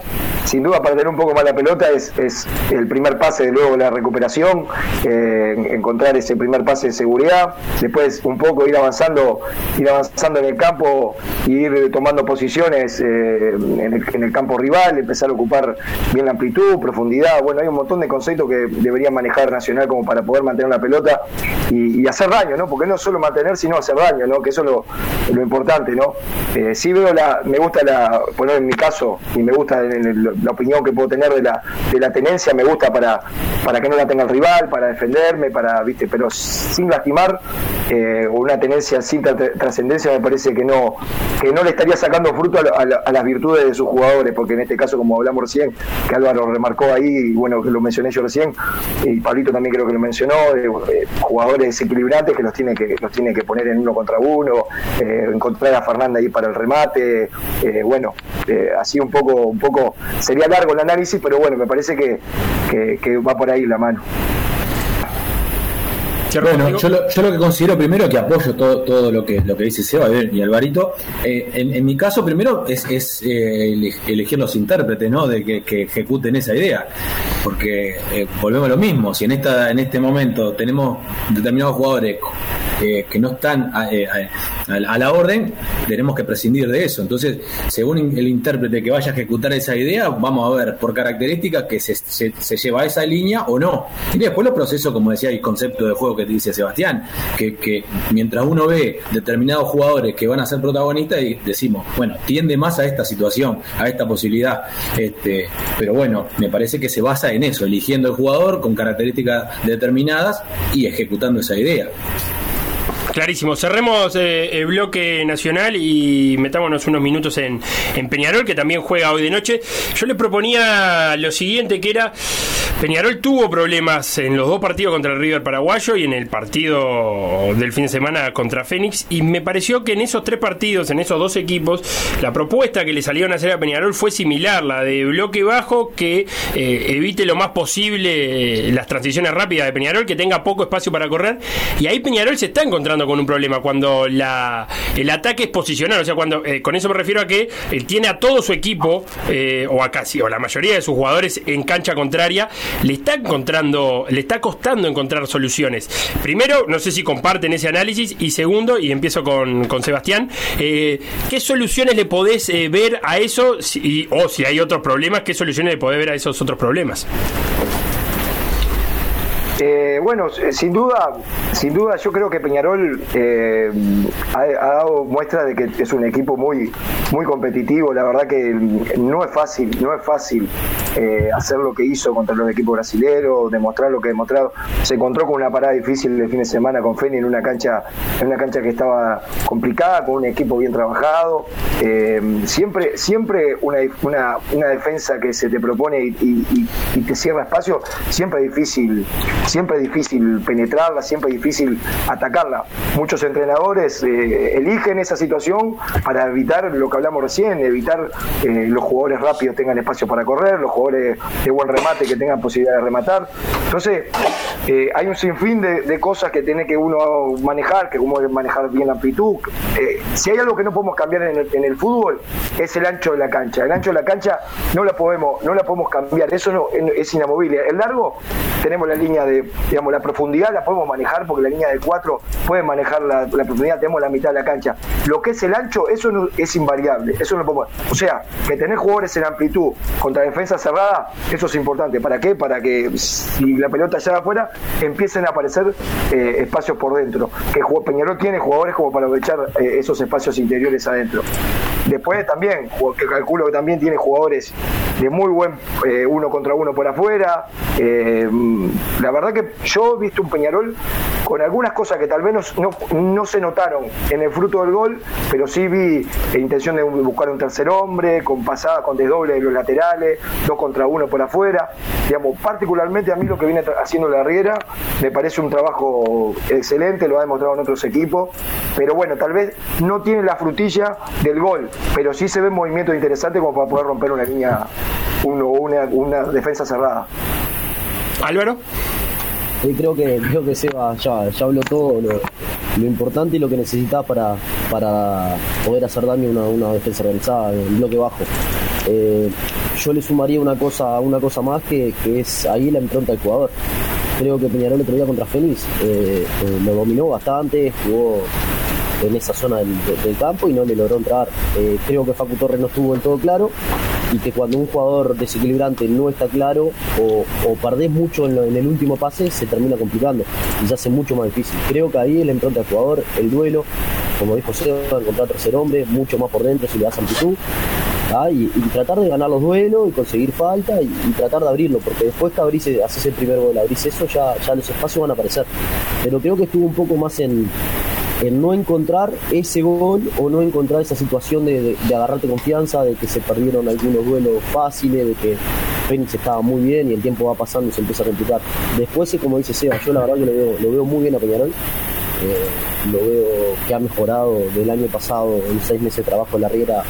sin duda para tener un poco más la pelota es, es el primer pase de luego la recuperación, eh, encontrar ese primer pase de seguridad, después un poco ir avanzando, ir avanzando en el campo y ir tomando posiciones eh, en, el, en el campo rival, empezar a ocupar bien la amplitud, profundidad, bueno, hay un montón de conceptos que debería manejar Nacional como para poder mantener la pelota y, hacer daño, ¿no? Porque no solo mantener, sino hacer daño, ¿no? Que eso es lo, lo importante, ¿no? Eh, sí veo la, me gusta la, poner en mi caso, y me gusta en el- la opinión que puedo tener de la, de la tenencia, me gusta para, para que no la tenga el rival, para defenderme, para, viste, pero sin lastimar, eh, una tenencia sin tra- trascendencia me parece que no, que no le estaría sacando fruto a, a a las virtudes de sus jugadores, porque en este caso, como hablamos recién, que Álvaro remarcó ahí, y bueno, que lo mencioné yo recién, y Pablito también creo que lo mencionó, de, eh, jugadores desequilibrantes que los tiene que los tiene que poner en uno contra uno, eh, encontrar a Fernanda ahí para el remate, eh, bueno, eh, así un poco, un poco, sería largo el análisis, pero bueno, me parece que, que- va por ahí la mano. Bueno, yo lo, yo lo que considero primero que apoyo todo, todo lo que lo que dice Seba y Alvarito. Eh, en, en mi caso, primero es, es eh, ele- elegir los intérpretes, ¿no? De que, que ejecuten esa idea. Porque eh, volvemos a lo mismo. Si en esta en este momento tenemos determinados jugadores eh, que no están eh, a la orden, tenemos que prescindir de eso. Entonces, según el intérprete que vaya a ejecutar esa idea, vamos a ver por características que se, se, se lleva a esa línea o no. Y después los procesos, como decía, el concepto de juego que te dice Sebastián, que, que mientras uno ve determinados jugadores que van a ser protagonistas, y decimos, bueno, tiende más a esta situación, a esta posibilidad. Este, pero bueno, me parece que se basa en eso, eligiendo el jugador con características determinadas y ejecutando esa idea. Clarísimo. Cerremos eh, el bloque nacional y metámonos unos minutos en, en Peñarol, que también juega hoy de noche. Yo le proponía lo siguiente, que era, Peñarol tuvo problemas en los dos partidos contra el River Paraguayo y en el partido del fin de semana contra Fénix, y me pareció que en esos tres partidos, en esos dos equipos, la propuesta que le salieron a hacer a Peñarol fue similar, la de bloque bajo que eh, evite lo más posible eh, las transiciones rápidas de Peñarol, que tenga poco espacio para correr, y ahí Peñarol se está encontrando con un problema cuando la, el ataque es posicional, o sea, cuando eh, con eso me refiero a que él tiene a todo su equipo, eh, o a casi, o la mayoría de sus jugadores en cancha contraria, le está encontrando, le está costando encontrar soluciones. Primero, no sé si comparten ese análisis, y segundo, y empiezo con, con Sebastián, eh, ¿qué soluciones le podés eh, ver a eso? Si- o si hay otros problemas, ¿qué soluciones le podés ver a esos otros problemas? Eh, bueno, s- sin duda, sin duda, yo creo que Peñarol eh, ha, dado muestra de que es un equipo muy, muy competitivo. La verdad que no es fácil, no es fácil eh, hacer lo que hizo contra los equipos brasileños, demostrar lo que ha demostrado. Se encontró con una parada difícil el fin de semana con Feni en una cancha, en una cancha que estaba complicada, con un equipo bien trabajado. Eh, siempre, siempre una, una, defensa que se te propone y te cierra espacio, siempre es difícil, siempre es difícil penetrarla, siempre es difícil atacarla. Muchos entrenadores eh, eligen esa situación para evitar lo que hablamos recién, evitar eh, los jugadores rápidos tengan espacio para correr, los jugadores de buen remate que tengan posibilidad de rematar. Entonces, eh, hay un sinfín de, cosas que tiene que uno manejar, que como manejar bien la amplitud. Si hay algo que no podemos cambiar en el, en el fútbol, es el ancho de la cancha. El ancho de la cancha no la podemos, no la podemos cambiar, eso no, es inamovible. El largo, tenemos la línea de, digamos, la profundidad la podemos manejar porque la línea de 4 puede manejar la, profundidad, tenemos la mitad de la cancha. Lo que es el ancho, eso es invariable, eso no. O sea, que tener jugadores en amplitud contra defensa cerrada, eso es importante. ¿Para qué? Para que si la pelota va afuera, empiecen a aparecer eh, espacios por dentro. Que Peñarol tiene jugadores como para aprovechar eh, esos espacios interiores adentro. Después también, que calculo que también tiene jugadores de muy buen eh, uno contra uno por afuera. Eh, la verdad que yo he visto un Peñarol con algunas cosas que tal vez no, no, se notaron en el fruto del gol, pero sí vi la intención de buscar un tercer hombre, con pasada, con desdoble de los laterales, dos contra uno por afuera. Digamos, particularmente a mí lo que viene haciendo la Riera me parece un trabajo excelente, lo ha demostrado en otros equipos, pero bueno, tal vez no tiene la frutilla del gol, pero sí se ve movimiento interesante como para poder romper una línea, uno, una, una defensa cerrada. Álvaro. Creo que creo que Seba ya, ya habló todo lo, lo importante y lo que necesitas para, para poder hacer daño a una, una defensa organizada en bloque bajo. Eh, yo le sumaría una cosa una cosa más que, que es ahí la impronta del jugador. Creo que Peñarol el otro día contra Félix eh, eh, lo dominó bastante, jugó en esa zona del, campo y no le logró entrar. Eh, creo que Facu Torres no estuvo del todo claro y que cuando un jugador desequilibrante no está claro o, o perdés mucho en, el último pase se termina complicando y se hace mucho más difícil. Creo que ahí es la impronta del jugador, el duelo, como dijo Seba, encontrar tercer hombre, mucho más por dentro si le das amplitud. ¿ah? Y, tratar de ganar los duelos y conseguir falta y, tratar de abrirlo, porque después que abrís, haces el primer gol, abrís eso, ya, ya los espacios van a aparecer. Pero creo que estuvo un poco más en, en no encontrar ese gol o no encontrar esa situación de, de- agarrarte confianza, de que se perdieron algunos duelos fáciles, de que Fénix estaba muy bien y el tiempo va pasando y se empieza a complicar. Después, como dice Seba, yo la verdad que lo veo, lo veo muy bien a Peñarol. Eh, lo veo que ha mejorado del año pasado en seis meses de trabajo en la Riera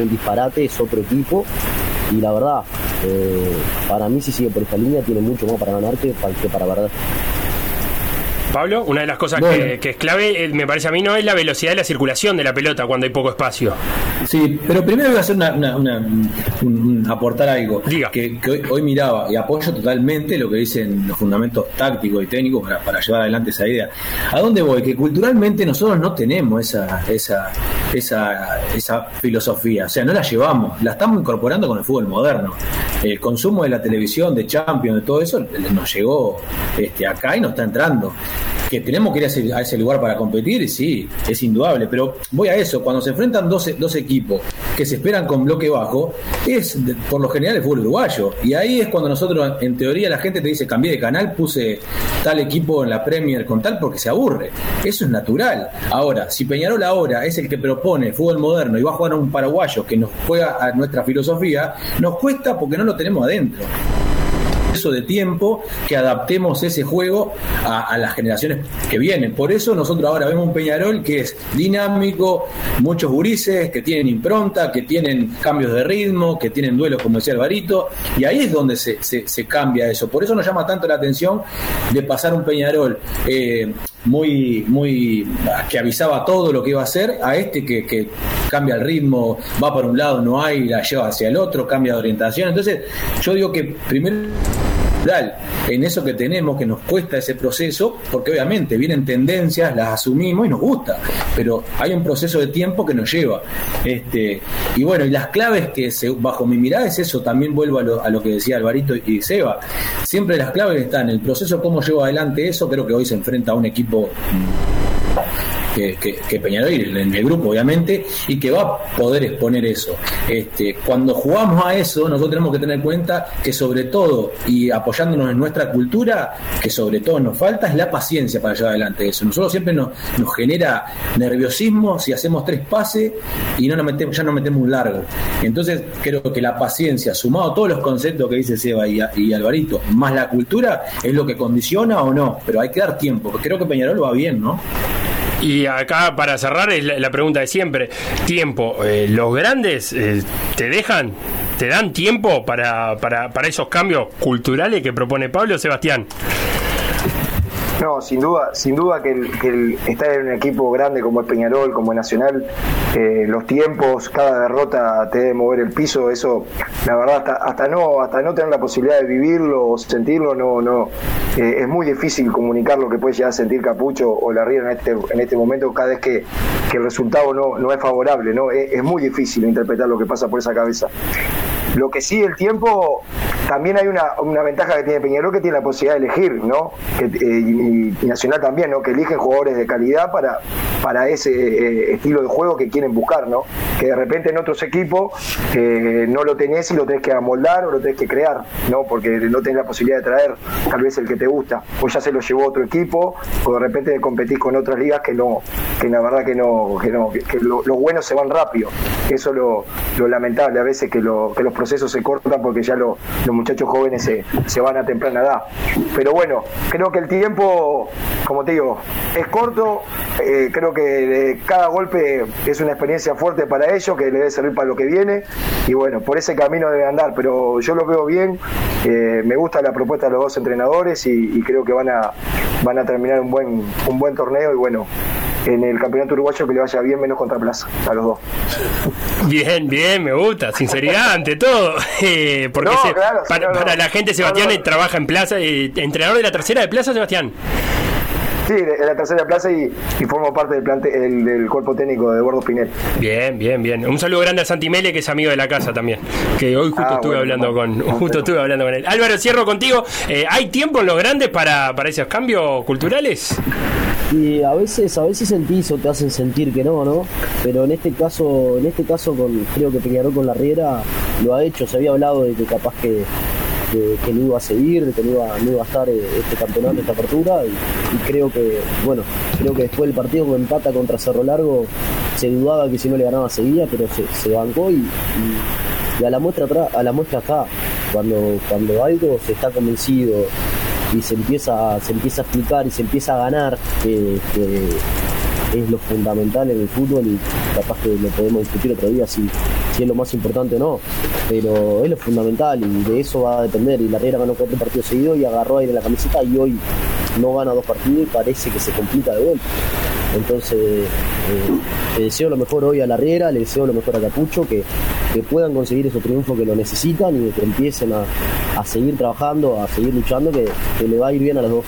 un disparate, es otro equipo y la verdad, eh, para mí si sigue por esta línea tiene mucho más para ganar que para, que para perder. Pablo, una de las cosas Bueno. que, que es clave, eh, me parece a mí, no es la velocidad de la circulación de la pelota cuando hay poco espacio. Sí, pero primero voy a hacer una, una- una- un- un- aportar algo que, que hoy, hoy miraba y apoyo totalmente lo que dicen los fundamentos tácticos y técnicos para, para llevar adelante esa idea. ¿A dónde voy? Que culturalmente nosotros no tenemos esa, esa, esa, esa filosofía, o sea, no la llevamos, la estamos incorporando con el fútbol moderno. El consumo de la televisión, de Champions, de todo eso, nos llegó este, acá y nos está entrando. Que tenemos que ir a ese, lugar para competir, sí, es indudable, pero voy a eso, cuando se enfrentan dos, dos equipos que se esperan con bloque bajo, es por lo general el fútbol uruguayo. Y ahí es cuando nosotros, en teoría, la gente te dice, cambié de canal, puse tal equipo en la Premier con tal porque se aburre. Eso es natural. Ahora, si Peñarol ahora es el que propone fútbol moderno y va a jugar a un paraguayo que nos juega a nuestra filosofía, nos cuesta porque no lo tenemos adentro eso de tiempo que adaptemos ese juego a, las generaciones que vienen. Por eso nosotros ahora vemos un Peñarol que es dinámico, muchos gurises que tienen impronta, que tienen cambios de ritmo, que tienen duelos, como decía Alvarito, y ahí es donde se, se- se cambia eso. Por eso nos llama tanto la atención de pasar un Peñarol eh, muy, muy que avisaba todo lo que iba a hacer, a este que, que cambia el ritmo, va para un lado, no hay, la lleva hacia el otro, cambia de orientación. Entonces, yo digo que primero en eso que tenemos, que nos cuesta ese proceso, porque obviamente vienen tendencias, las asumimos y nos gusta, pero hay un proceso de tiempo que nos lleva. Este, y bueno, y las claves que se- bajo mi mirada es eso, también vuelvo a lo, a lo que decía Alvarito y Seba, siempre las claves están en el proceso, cómo llevo adelante eso, creo que hoy se enfrenta a un equipo que, que, que Peñarol en el grupo obviamente y que va a poder exponer eso. Este, cuando jugamos a eso nosotros tenemos que tener en cuenta que sobre todo y apoyándonos en nuestra cultura que sobre todo nos falta es la paciencia para llevar adelante eso. Nosotros siempre nos, nos genera nerviosismo si hacemos tres pases y no nos metemos, ya nos metemos un largo. Entonces creo que la paciencia sumado a todos los conceptos que dice Seba y, y Alvarito más la cultura es lo que condiciona o no pero hay que dar tiempo creo que Peñarol va bien ¿no? Y acá, para cerrar, es la, pregunta de siempre. Tiempo. eh, ¿Los grandes eh, te dejan, te dan tiempo para, para, para esos cambios culturales que propone Pablo Sebastián? No, sin duda, sin duda que, el, que estar en un equipo grande como es Peñarol, como es Nacional, eh, los tiempos, cada derrota te debe mover el piso, eso, la verdad, hasta, hasta no, hasta no tener la posibilidad de vivirlo o sentirlo, no, no, eh, es muy difícil comunicar lo que puede llegar a sentir Capucho o la Riera en este, en este momento cada vez que, que el resultado no, no es favorable, ¿no? Es muy difícil interpretar lo que pasa por esa cabeza. Lo que sí, el tiempo, también hay una, una ventaja que tiene Peñarol que tiene la posibilidad de elegir, ¿no? Que, eh, y, Nacional también, ¿no? Que eligen jugadores de calidad para, para ese eh, estilo de juego que quieren buscar, ¿no? Que de repente en otros equipos eh, no lo tenés y lo tenés que amoldar o lo tenés que crear, ¿no? Porque no tenés la posibilidad de traer tal vez el que te gusta, o ya se lo llevó otro equipo, o de repente competís con otras ligas que no, que la verdad que no, que no, que, que lo- los buenos se van rápido. Eso es lo, lo lamentable a veces que, lo, que los procesos se cortan porque ya lo- los muchachos jóvenes se, se van a temprana edad. Pero bueno, creo que el tiempo, como te digo, es corto, eh, creo que cada golpe es una experiencia fuerte para ellos que le debe servir para lo que viene. Y bueno, por ese camino debe andar, pero yo lo veo bien, eh, me gusta la propuesta de los dos entrenadores y, y creo que van a, van a terminar un buen, un buen torneo. Y bueno, en el campeonato uruguayo que le vaya bien menos contra Plaza, a los dos. Bien, bien, me gusta. Sinceridad ante todo. Eh, porque No, se- claro, sí, para, no, no. para la gente, Sebastián trabaja en Plaza, eh, entrenador de la tercera de Plaza, Sebastián. Sí, de, de la tercera plaza y, y formo parte del, plante, el- del cuerpo técnico de Eduardo Pinel. Bien, bien, bien. Un saludo grande a Santi Mele, que es amigo de la casa también. Que hoy justo Ah, estuve bueno, hablando bueno, con, justo estuve hablando con él. Álvaro, cierro contigo. Eh, ¿Hay tiempo en los grandes para, para esos cambios culturales? Y a veces, a veces sentís o te hacen sentir que no, ¿no? Pero en este caso, en este caso con, creo que Peñarol con la Riera lo ha hecho, se había hablado de que capaz que, que, que no iba a seguir, que no iba, no iba a estar eh, este campeonato, esta apertura, y, creo que, bueno, creo que después del partido con empata contra Cerro Largo, se dudaba que si no le ganaba seguía, pero se, se bancó y, y- a la muestra atrás, a la muestra está, cuando, cuando algo se está convencido y se empieza, se empieza a explicar y se empieza a ganar, que, que es lo fundamental en el fútbol y capaz que lo podemos discutir otro día si, si es lo más importante o no, pero es lo fundamental y de eso va a depender y la Riera ganó cuatro partidos seguidos y agarró aire en la camiseta y hoy no gana dos partidos y parece que se complica de vuelta. Entonces, eh, le deseo lo mejor hoy a la Riera, le deseo lo mejor a Capucho, que, que puedan conseguir esos triunfos que lo necesitan y que empiecen a, a seguir trabajando, a seguir luchando, que, que le va a ir bien a los dos.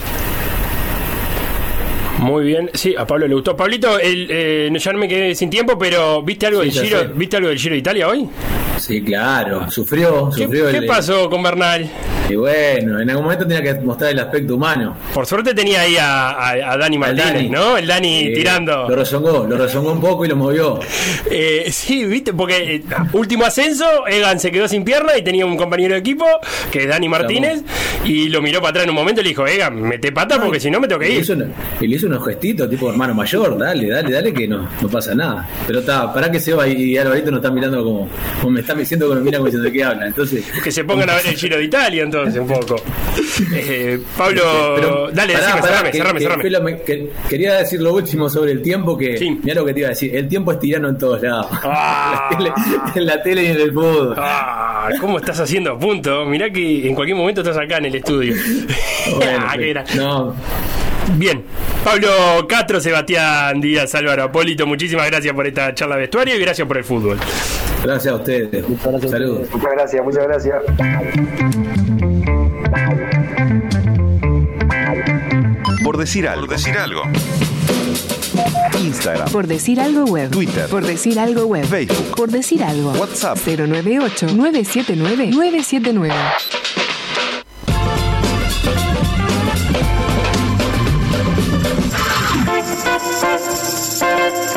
Muy bien, sí, a Pablo le gustó. Pablito, el, eh, ya no me quedé sin tiempo, pero ¿viste algo Sí, del Giro? sé. ¿Viste algo del Giro de Italia hoy? Sí, claro. Sufrió, ¿Qué, sufrió qué el- pasó con Bernal? Y bueno, en algún momento tenía que mostrar el aspecto humano. Por suerte tenía ahí a, a- a Dani Martínez, Dani. ¿no? El Dani Eh, tirando. Lo rezongó, lo rezongó un poco y lo movió. Eh, sí, viste, porque eh, último ascenso, Egan se quedó sin pierna y tenía un compañero de equipo, que es Dani Martínez, y lo miró para atrás en un momento y le dijo, Egan, mete pata porque si no me tengo que Y le ir. hizo, una- y le hizo unos gestitos tipo hermano mayor, dale, dale, dale que no, no pasa nada. Pero está, para que Seba y, y Alvarito nos están mirando como, como me están diciendo que me miran como diciendo de qué hablan. Entonces, Que se pongan a ver el Giro de Italia entonces, un poco. Eh, Pablo, Pero, dale, pará, decime, pará, cerrame, que- cerrame, que cerrame. me- que- quería decir lo último sobre el tiempo que mira lo que te iba a decir, el tiempo es tirano en todos lados. Ah. en, la tele, en la tele y en el fútbol. Ah, ¿cómo estás haciendo punto? Mirá que en cualquier momento estás acá en el estudio. Bueno, Ah, sí. no, Bien, Pablo Castro, Sebastián Díaz, Álvaro Apólito, muchísimas gracias por esta charla de vestuario y gracias por el fútbol. gracias a ustedes. Saludos. Muchas gracias, muchas gracias. Por decir algo. Por decir algo. Instagram. Por decir algo web. Twitter. Por decir algo web. Facebook. Por decir algo. WhatsApp. 098-979-979.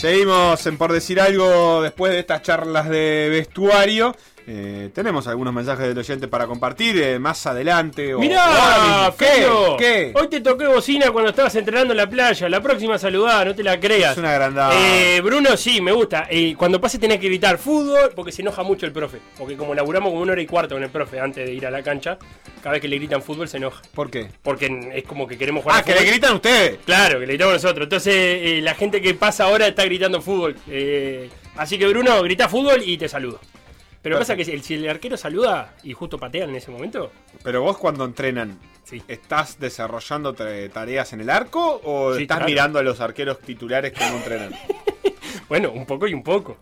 Seguimos en por decir algo después de estas charlas de vestuario. Eh, tenemos algunos mensajes del oyente para compartir eh, más adelante. o- Mirá, mismo. ¿Qué? Hoy te toqué bocina cuando estabas entrenando en la playa. La próxima saludá, no te la creas. Es una agrandada. Eh, Bruno, sí, me gusta. Eh, cuando pase tenés que gritar fútbol porque se enoja mucho el profe. Porque como laburamos como una hora y cuarto con el profe antes de ir a la cancha, cada vez que le gritan fútbol se enoja. ¿Por qué? Porque es como que queremos jugar Ah, que le gritan ustedes. Claro, que le gritamos nosotros. Entonces, eh, la gente que pasa ahora está gritando fútbol. Así que, Bruno, grita fútbol y te saludo. Pero pasa que si el, si el arquero saluda y justo patean en ese momento, Pero vos cuando entrenan, ¿estás desarrollando tareas en el arco o Sí, estás claro. mirando a los arqueros titulares que no entrenan? bueno, un poco y un poco.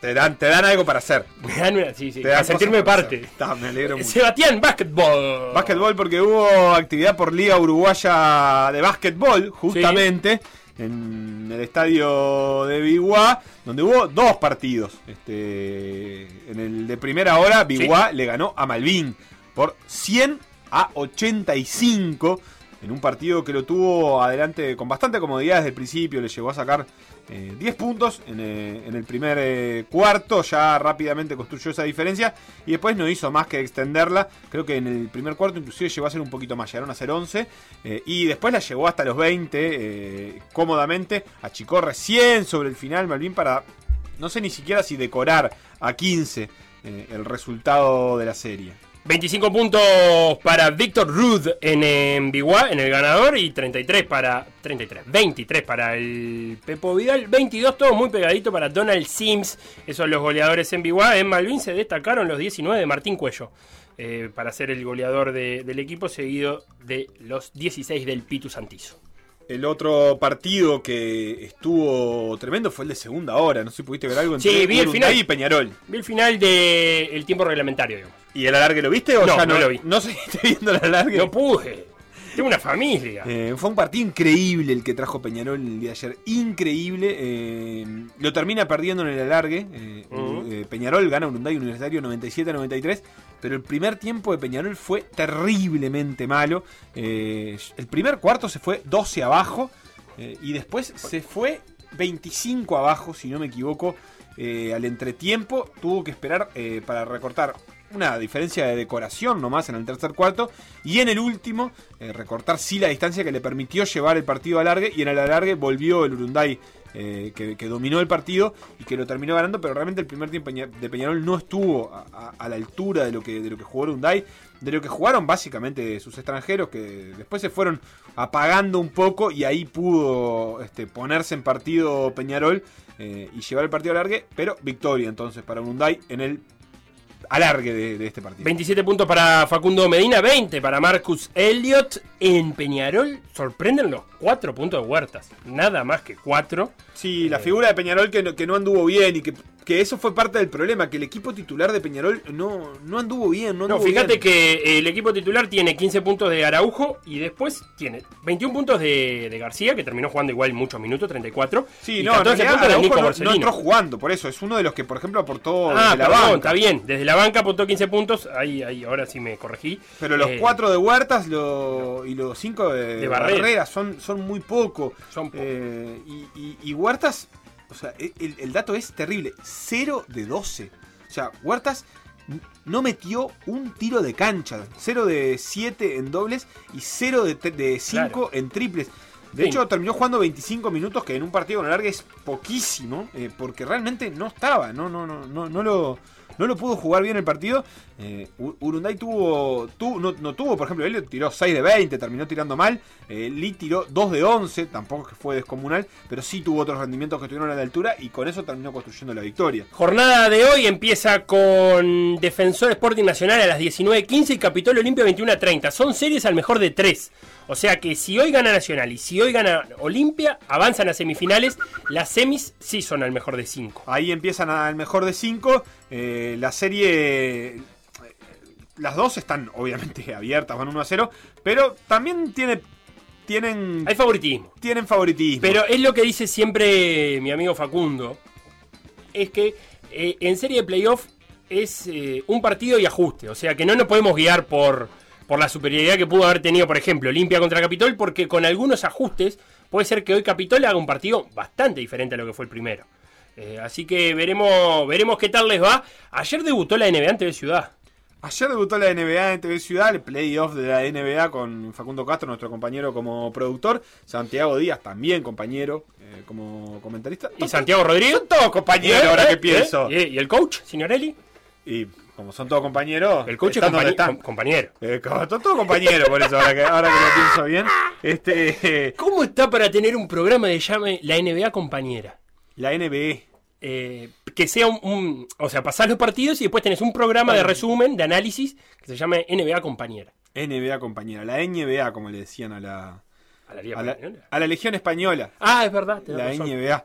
Te dan, te dan algo para hacer. Me dan una- sí, sí, Te dan sentirme parte. Está, me alegro mucho. Sebastián, básquetbol. Básquetbol porque hubo actividad por Liga Uruguaya de Básquetbol, justamente, en el estadio de Biguá, donde hubo dos partidos. Este, en el de primera hora, Biguá le ganó a Malvin por 100 a 85 en un partido que lo tuvo adelante con bastante comodidad desde el principio, le llegó a sacar eh, 10 puntos en, eh, en el primer eh, cuarto, ya rápidamente construyó esa diferencia y después no hizo más que extenderla, creo que en el primer cuarto inclusive llegó a ser un poquito más, llegaron a ser 11 eh, y después la llevó hasta los 20 eh, cómodamente, achicó recién sobre el final Malvin para, no sé ni siquiera si decorar a 15 eh, el resultado de la serie. 25 puntos para Víctor Rudd en, en Biguá, en el ganador, y 33 para. 33, 23 para el Pepo Vidal, 22 todos muy pegadito para Donald Sims. Esos son los goleadores en Biguá. En Malvin se destacaron los 19 de Martín Cuello. eh, para ser el goleador de- del equipo, seguido de los 16 del Pitu Santizo. El otro partido que estuvo tremendo fue el de segunda hora. No sé si pudiste ver algo entre Sí, vi el final. y Peñarol. Vi el final del tiempo reglamentario, digamos. ¿Y el alargue lo viste o No, ya no no, lo vi. ¿No seguiste viendo el alargue? No pude. Tengo una familia. Eh, fue un partido increíble el que trajo Peñarol el día de ayer. Increíble. eh, lo termina perdiendo en el alargue. eh, eh, Peñarol gana Urunday Universitario 97-93. Pero el primer tiempo de Peñarol fue terriblemente malo. Eh, el primer cuarto se fue 12 abajo. eh, y después se fue 25 abajo, si no me equivoco. eh, al entretiempo tuvo que esperar eh, para recortar una diferencia de decoración nomás en el tercer cuarto. Y en el último, eh, recortar sí la distancia que le permitió llevar el partido alargue. Y en el alargue volvió el Urunday eh, que, dominó el partido y que lo terminó ganando, pero realmente el primer tiempo de Peñarol no estuvo a, la altura de lo que de lo que jugó Urunday, de lo que jugaron básicamente sus extranjeros, que después se fueron apagando un poco y ahí pudo este, ponerse en partido Peñarol eh, y llevar el partido alargue, pero victoria entonces para Urunday en el alargue de, de este partido. 27 puntos para Facundo Medina, 20 para Marcus Elliott. En Peñarol sorprenden los 4 puntos de Huertas. Nada más que 4. Sí, la figura de Peñarol que no, que no anduvo bien y que, que eso fue parte del problema, que el equipo titular de Peñarol no, no anduvo bien. No, fíjate bien. que el equipo titular tiene 15 puntos de Araujo y después tiene 21 puntos de, de García, que terminó jugando igual muchos minutos, 34. Sí, y no, en 14 realidad puntos de Nico no, no entró jugando, por eso es uno de los que, por ejemplo, aportó Ah, desde la perdón, banca. está bien. Desde la banca apuntó 15 puntos. Ahí, ahí, ahora sí me corregí. Pero los Eh, cuatro de Huertas lo- y los cinco de, De Barrera. Barrera, son, son muy poco. Son poco. Eh, y, y- y Huertas, o sea, el, el dato es terrible: 0 de 12. O sea, Huertas no metió un tiro de cancha. 0 de 7 en dobles y 0 de 5 en triples. De Sí. hecho, terminó jugando 25 minutos, que en un partido con alargue es poquísimo, eh, porque realmente no estaba, no, no, no, no, no lo, no lo pudo jugar bien el partido. Eh, Urunday tuvo, tu- no, no tuvo, por ejemplo, Elliot tiró 6 de 20, terminó tirando mal. Eh, Lee tiró 2 de 11, tampoco es que fue descomunal, pero sí tuvo otros rendimientos que estuvieron a la altura y con eso terminó construyendo la victoria. Jornada de hoy empieza con Defensor Sporting Nacional a las 19.15 y Capitolio Olimpia 21.30. Son series al mejor de tres. O sea que si hoy gana Nacional y si hoy gana Olimpia, avanzan a semifinales. Las semis sí son al mejor de cinco. Ahí empiezan al mejor de 5. La serie. eh, Las dos están obviamente abiertas, van 1 a 0. Pero también tiene. Tienen. Hay favoritismo. Tienen favoritismo. Pero es lo que dice siempre mi amigo Facundo. Es que eh, en serie de playoff es eh, un partido y ajuste. O sea que no nos podemos guiar por, por la superioridad que pudo haber tenido, por ejemplo, Olimpia contra Capitol, porque con algunos ajustes puede ser que hoy Capitol haga un partido bastante diferente a lo que fue el primero. Eh, así que veremos, veremos qué tal les va. Ayer debutó la NBA ante Ciudad. Ayer debutó la NBA en TV Ciudad, el playoff de la NBA con Facundo Castro, nuestro compañero como productor. Santiago Díaz también compañero eh, como comentarista. Y Santiago Rodríguez. Son todos compañeros, ¿Eh? ahora que pienso. ¿Eh? ¿Y el coach, Signorelli? Y como son todos compañeros. El coach es están donde compañe- están. com- compañero. Eh, son todos compañeros, por eso, ahora que, ahora que lo pienso bien. Este, eh, ¿Cómo está para tener un programa de llame la NBA compañera? la NBA. Eh, que sea un, un- O sea, pasás los partidos y después tenés un programa de resumen, de análisis, que se llama NBA compañera. NBA compañera, la NBA, como le decían a la, A la a la, a la Legión Española. Ah, es verdad. tenés La razón. NBA.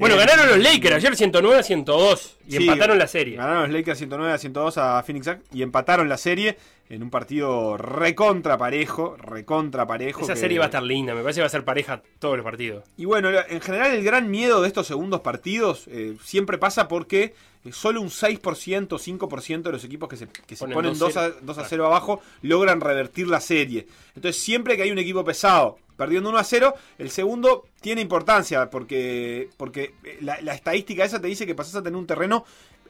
Bueno, Eh, ganaron los Lakers ayer 109 a 102 y Sí, empataron la serie. Ganaron los Lakers 109 a 102 a Phoenix y empataron la serie en un partido recontra parejo, recontra parejo. Esa que- serie va a estar linda, me parece que va a ser pareja todos los partidos. Y bueno, en general el gran miedo de estos segundos partidos eh, siempre pasa porque eh, solo un 6%, 5% de los equipos que se, que se Ponen ponen 2 a, 2-0. 2 a 0 abajo logran revertir la serie. Entonces siempre que hay un equipo pesado perdiendo 1 a 0, el segundo tiene importancia porque, porque eh, la, la estadística esa te dice que pasás a tener un terreno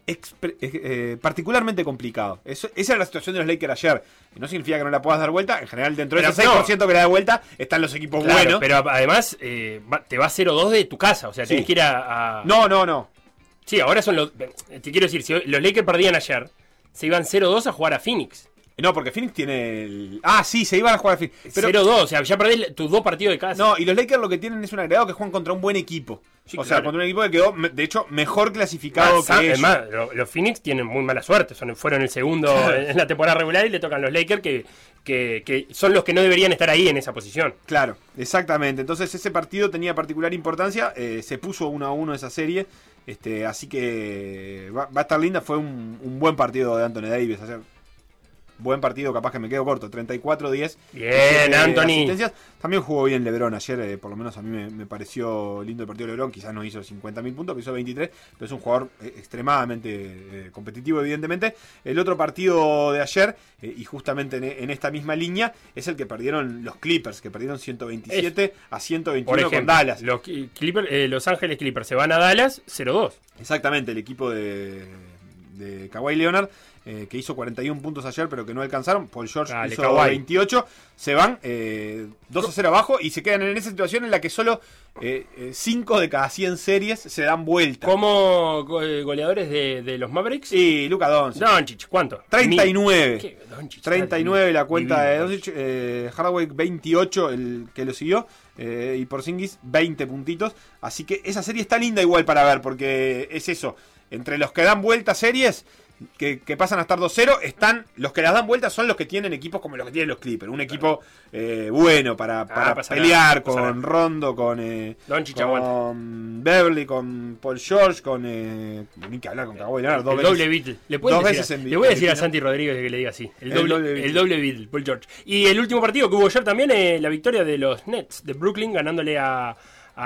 expre- eh, eh, particularmente complicado. Eso- esa era la situación de los Lakers ayer. No significa que no la puedas dar vuelta. En general, dentro de Pero ese no. 6% que la da vuelta, están los equipos Claro, buenos. pero además eh, va- te va 0-2 de tu casa, o sea, Sí. tenés que ir a, a- No, no, no. Sí, ahora son los... Te quiero decir, si los Lakers perdían ayer, se iban 0-2 a jugar a Phoenix. No, porque Phoenix tiene el... Ah, sí, se iban a jugar a Phoenix. Pero, 0-2, o sea, ya perdés tus dos partidos de casa. no, y los Lakers lo que tienen es un agregado que juegan contra un buen equipo. Sí, o sea, contra un equipo que quedó, de hecho, mejor clasificado que además, lo- los Phoenix tienen muy mala suerte. Son, fueron el segundo en la temporada regular y le tocan los Lakers, que, que, que son los que no deberían estar ahí en esa posición. Claro, exactamente. Entonces ese partido tenía particular importancia. eh, se puso 1 a 1 esa serie. Este, así que va, va a estar linda. Fue un, un buen partido de Anthony Davis. Buen partido, capaz que me quedo corto. 34-10. Bien, Anthony. asistencias. También jugó bien LeBron ayer. eh, por lo menos a mí me, me pareció lindo el partido de LeBron. Quizás no hizo 50.000 puntos, pero hizo 23. Pero es un jugador eh, extremadamente eh, competitivo, evidentemente. El otro partido de ayer, y justamente en, en esta misma línea, es el que perdieron los Clippers, que perdieron 127 a 121 Por ejemplo, con Dallas. Los, eh, los Ángeles Clippers se van a Dallas 0-2. Exactamente, el equipo de, de Kawhi Leonard. Eh, que hizo 41 puntos ayer, pero que no alcanzaron. Paul George Dale, hizo Kawhi. 28. Se van eh, 2 a 0 abajo y se quedan en esa situación en la que solo 5 de cada 100 series se dan vuelta. Como go- eh, goleadores de, de los Mavericks. Y Luca Doncic. Doncic, ¿cuánto? 39. ¿Qué? Doncic, 39 la cuenta de. Doncic. Eh, Hardaway 28 el que lo siguió. eh, y Porzingis 20 puntitos. Así que esa serie está linda igual para ver. Porque es eso. Entre los que dan vuelta series. Que, que pasan a estar 2-0, están los que las dan vuelta son los que tienen equipos como los que tienen los Clippers. Un equipo eh, bueno para, para pasa pelear con Rondo, con, eh, Doncic con aguanta. Beverly, con Paul George, con. Eh, ni que hablar con Kawhi Leonard. dos El veces- doble Beatle. Le, puedes dos decir veces en le voy a decir a. Santi Rodríguez que le diga así. El El doble, doble Beatle. el doble Beatle, Paul George. Y el último partido que hubo ayer también, eh, la victoria de los Nets de Brooklyn ganándole a,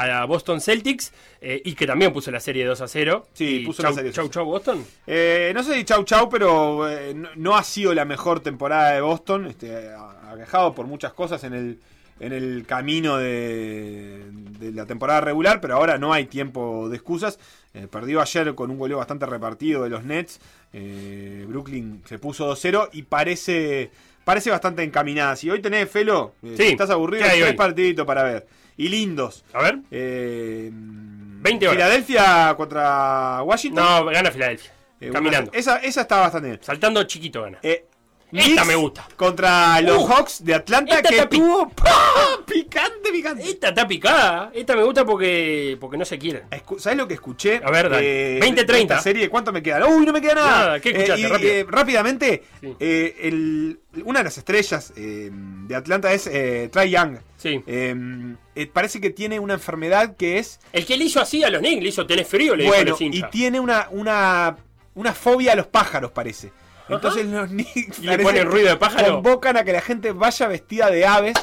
a Boston Celtics eh, y que también puso la serie 2 a 0. Sí, Y puso chau, la serie Chau, 2 a chau, Boston. Eh, no sé si chau chau, pero eh, no, no ha sido la mejor temporada de Boston. Este, ha- aquejado por muchas cosas en el, en el camino de, de la temporada regular, pero ahora no hay tiempo de excusas. Eh, perdió ayer con un goleo bastante repartido de los Nets. Eh, Brooklyn se puso 2-0 y parece, parece bastante encaminada. Si hoy tenés, Felo, eh, Sí, si estás aburrido, ¿qué hay tres hoy? partiditos para ver. Y lindos. A ver. Eh, 20 horas. Filadelfia contra Washington. No, gana Filadelfia. Eh, Caminando. una- esa, esa está bastante bien. Saltando chiquito gana. Eh, Esta me gusta. Contra los Uh, Hawks de Atlanta que está pi- tuvo ¡pah! picante, picante. Esta está picada. Esta me gusta porque, porque no se quieren. Escu- ¿Sabes lo que escuché? A ver, dale. Eh, 20, de 30. esta serie, ¿cuánto me queda? Uy, no me queda nada. Nada, ¿qué escuchaste? Eh, y, Rápido. eh, rápidamente, Sí. el- una de las estrellas de Atlanta es eh, Trae Young. Sí. Eh, parece que tiene una enfermedad que es El que le hizo así a los Knicks, le hizo tenés frío, le dijo a bueno los y tiene una, una, una fobia a los pájaros, parece. Entonces los Knicks ¿Le ponen ruido de pájaro? convocan a que la gente vaya vestida de aves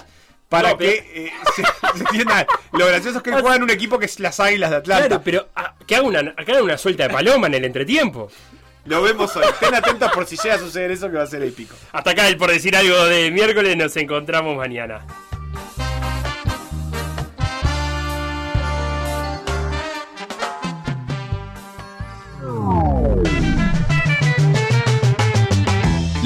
para No, pero- que eh, se, se entienda. Lo gracioso es que él juega en un equipo que es las Águilas de Atlanta. Claro, pero ah, que haga una, que haga una suelta de paloma en el entretiempo. Lo vemos hoy. Estén atentos por si llega a suceder eso que va a ser épico. Hasta acá el por decir algo de miércoles, nos encontramos mañana.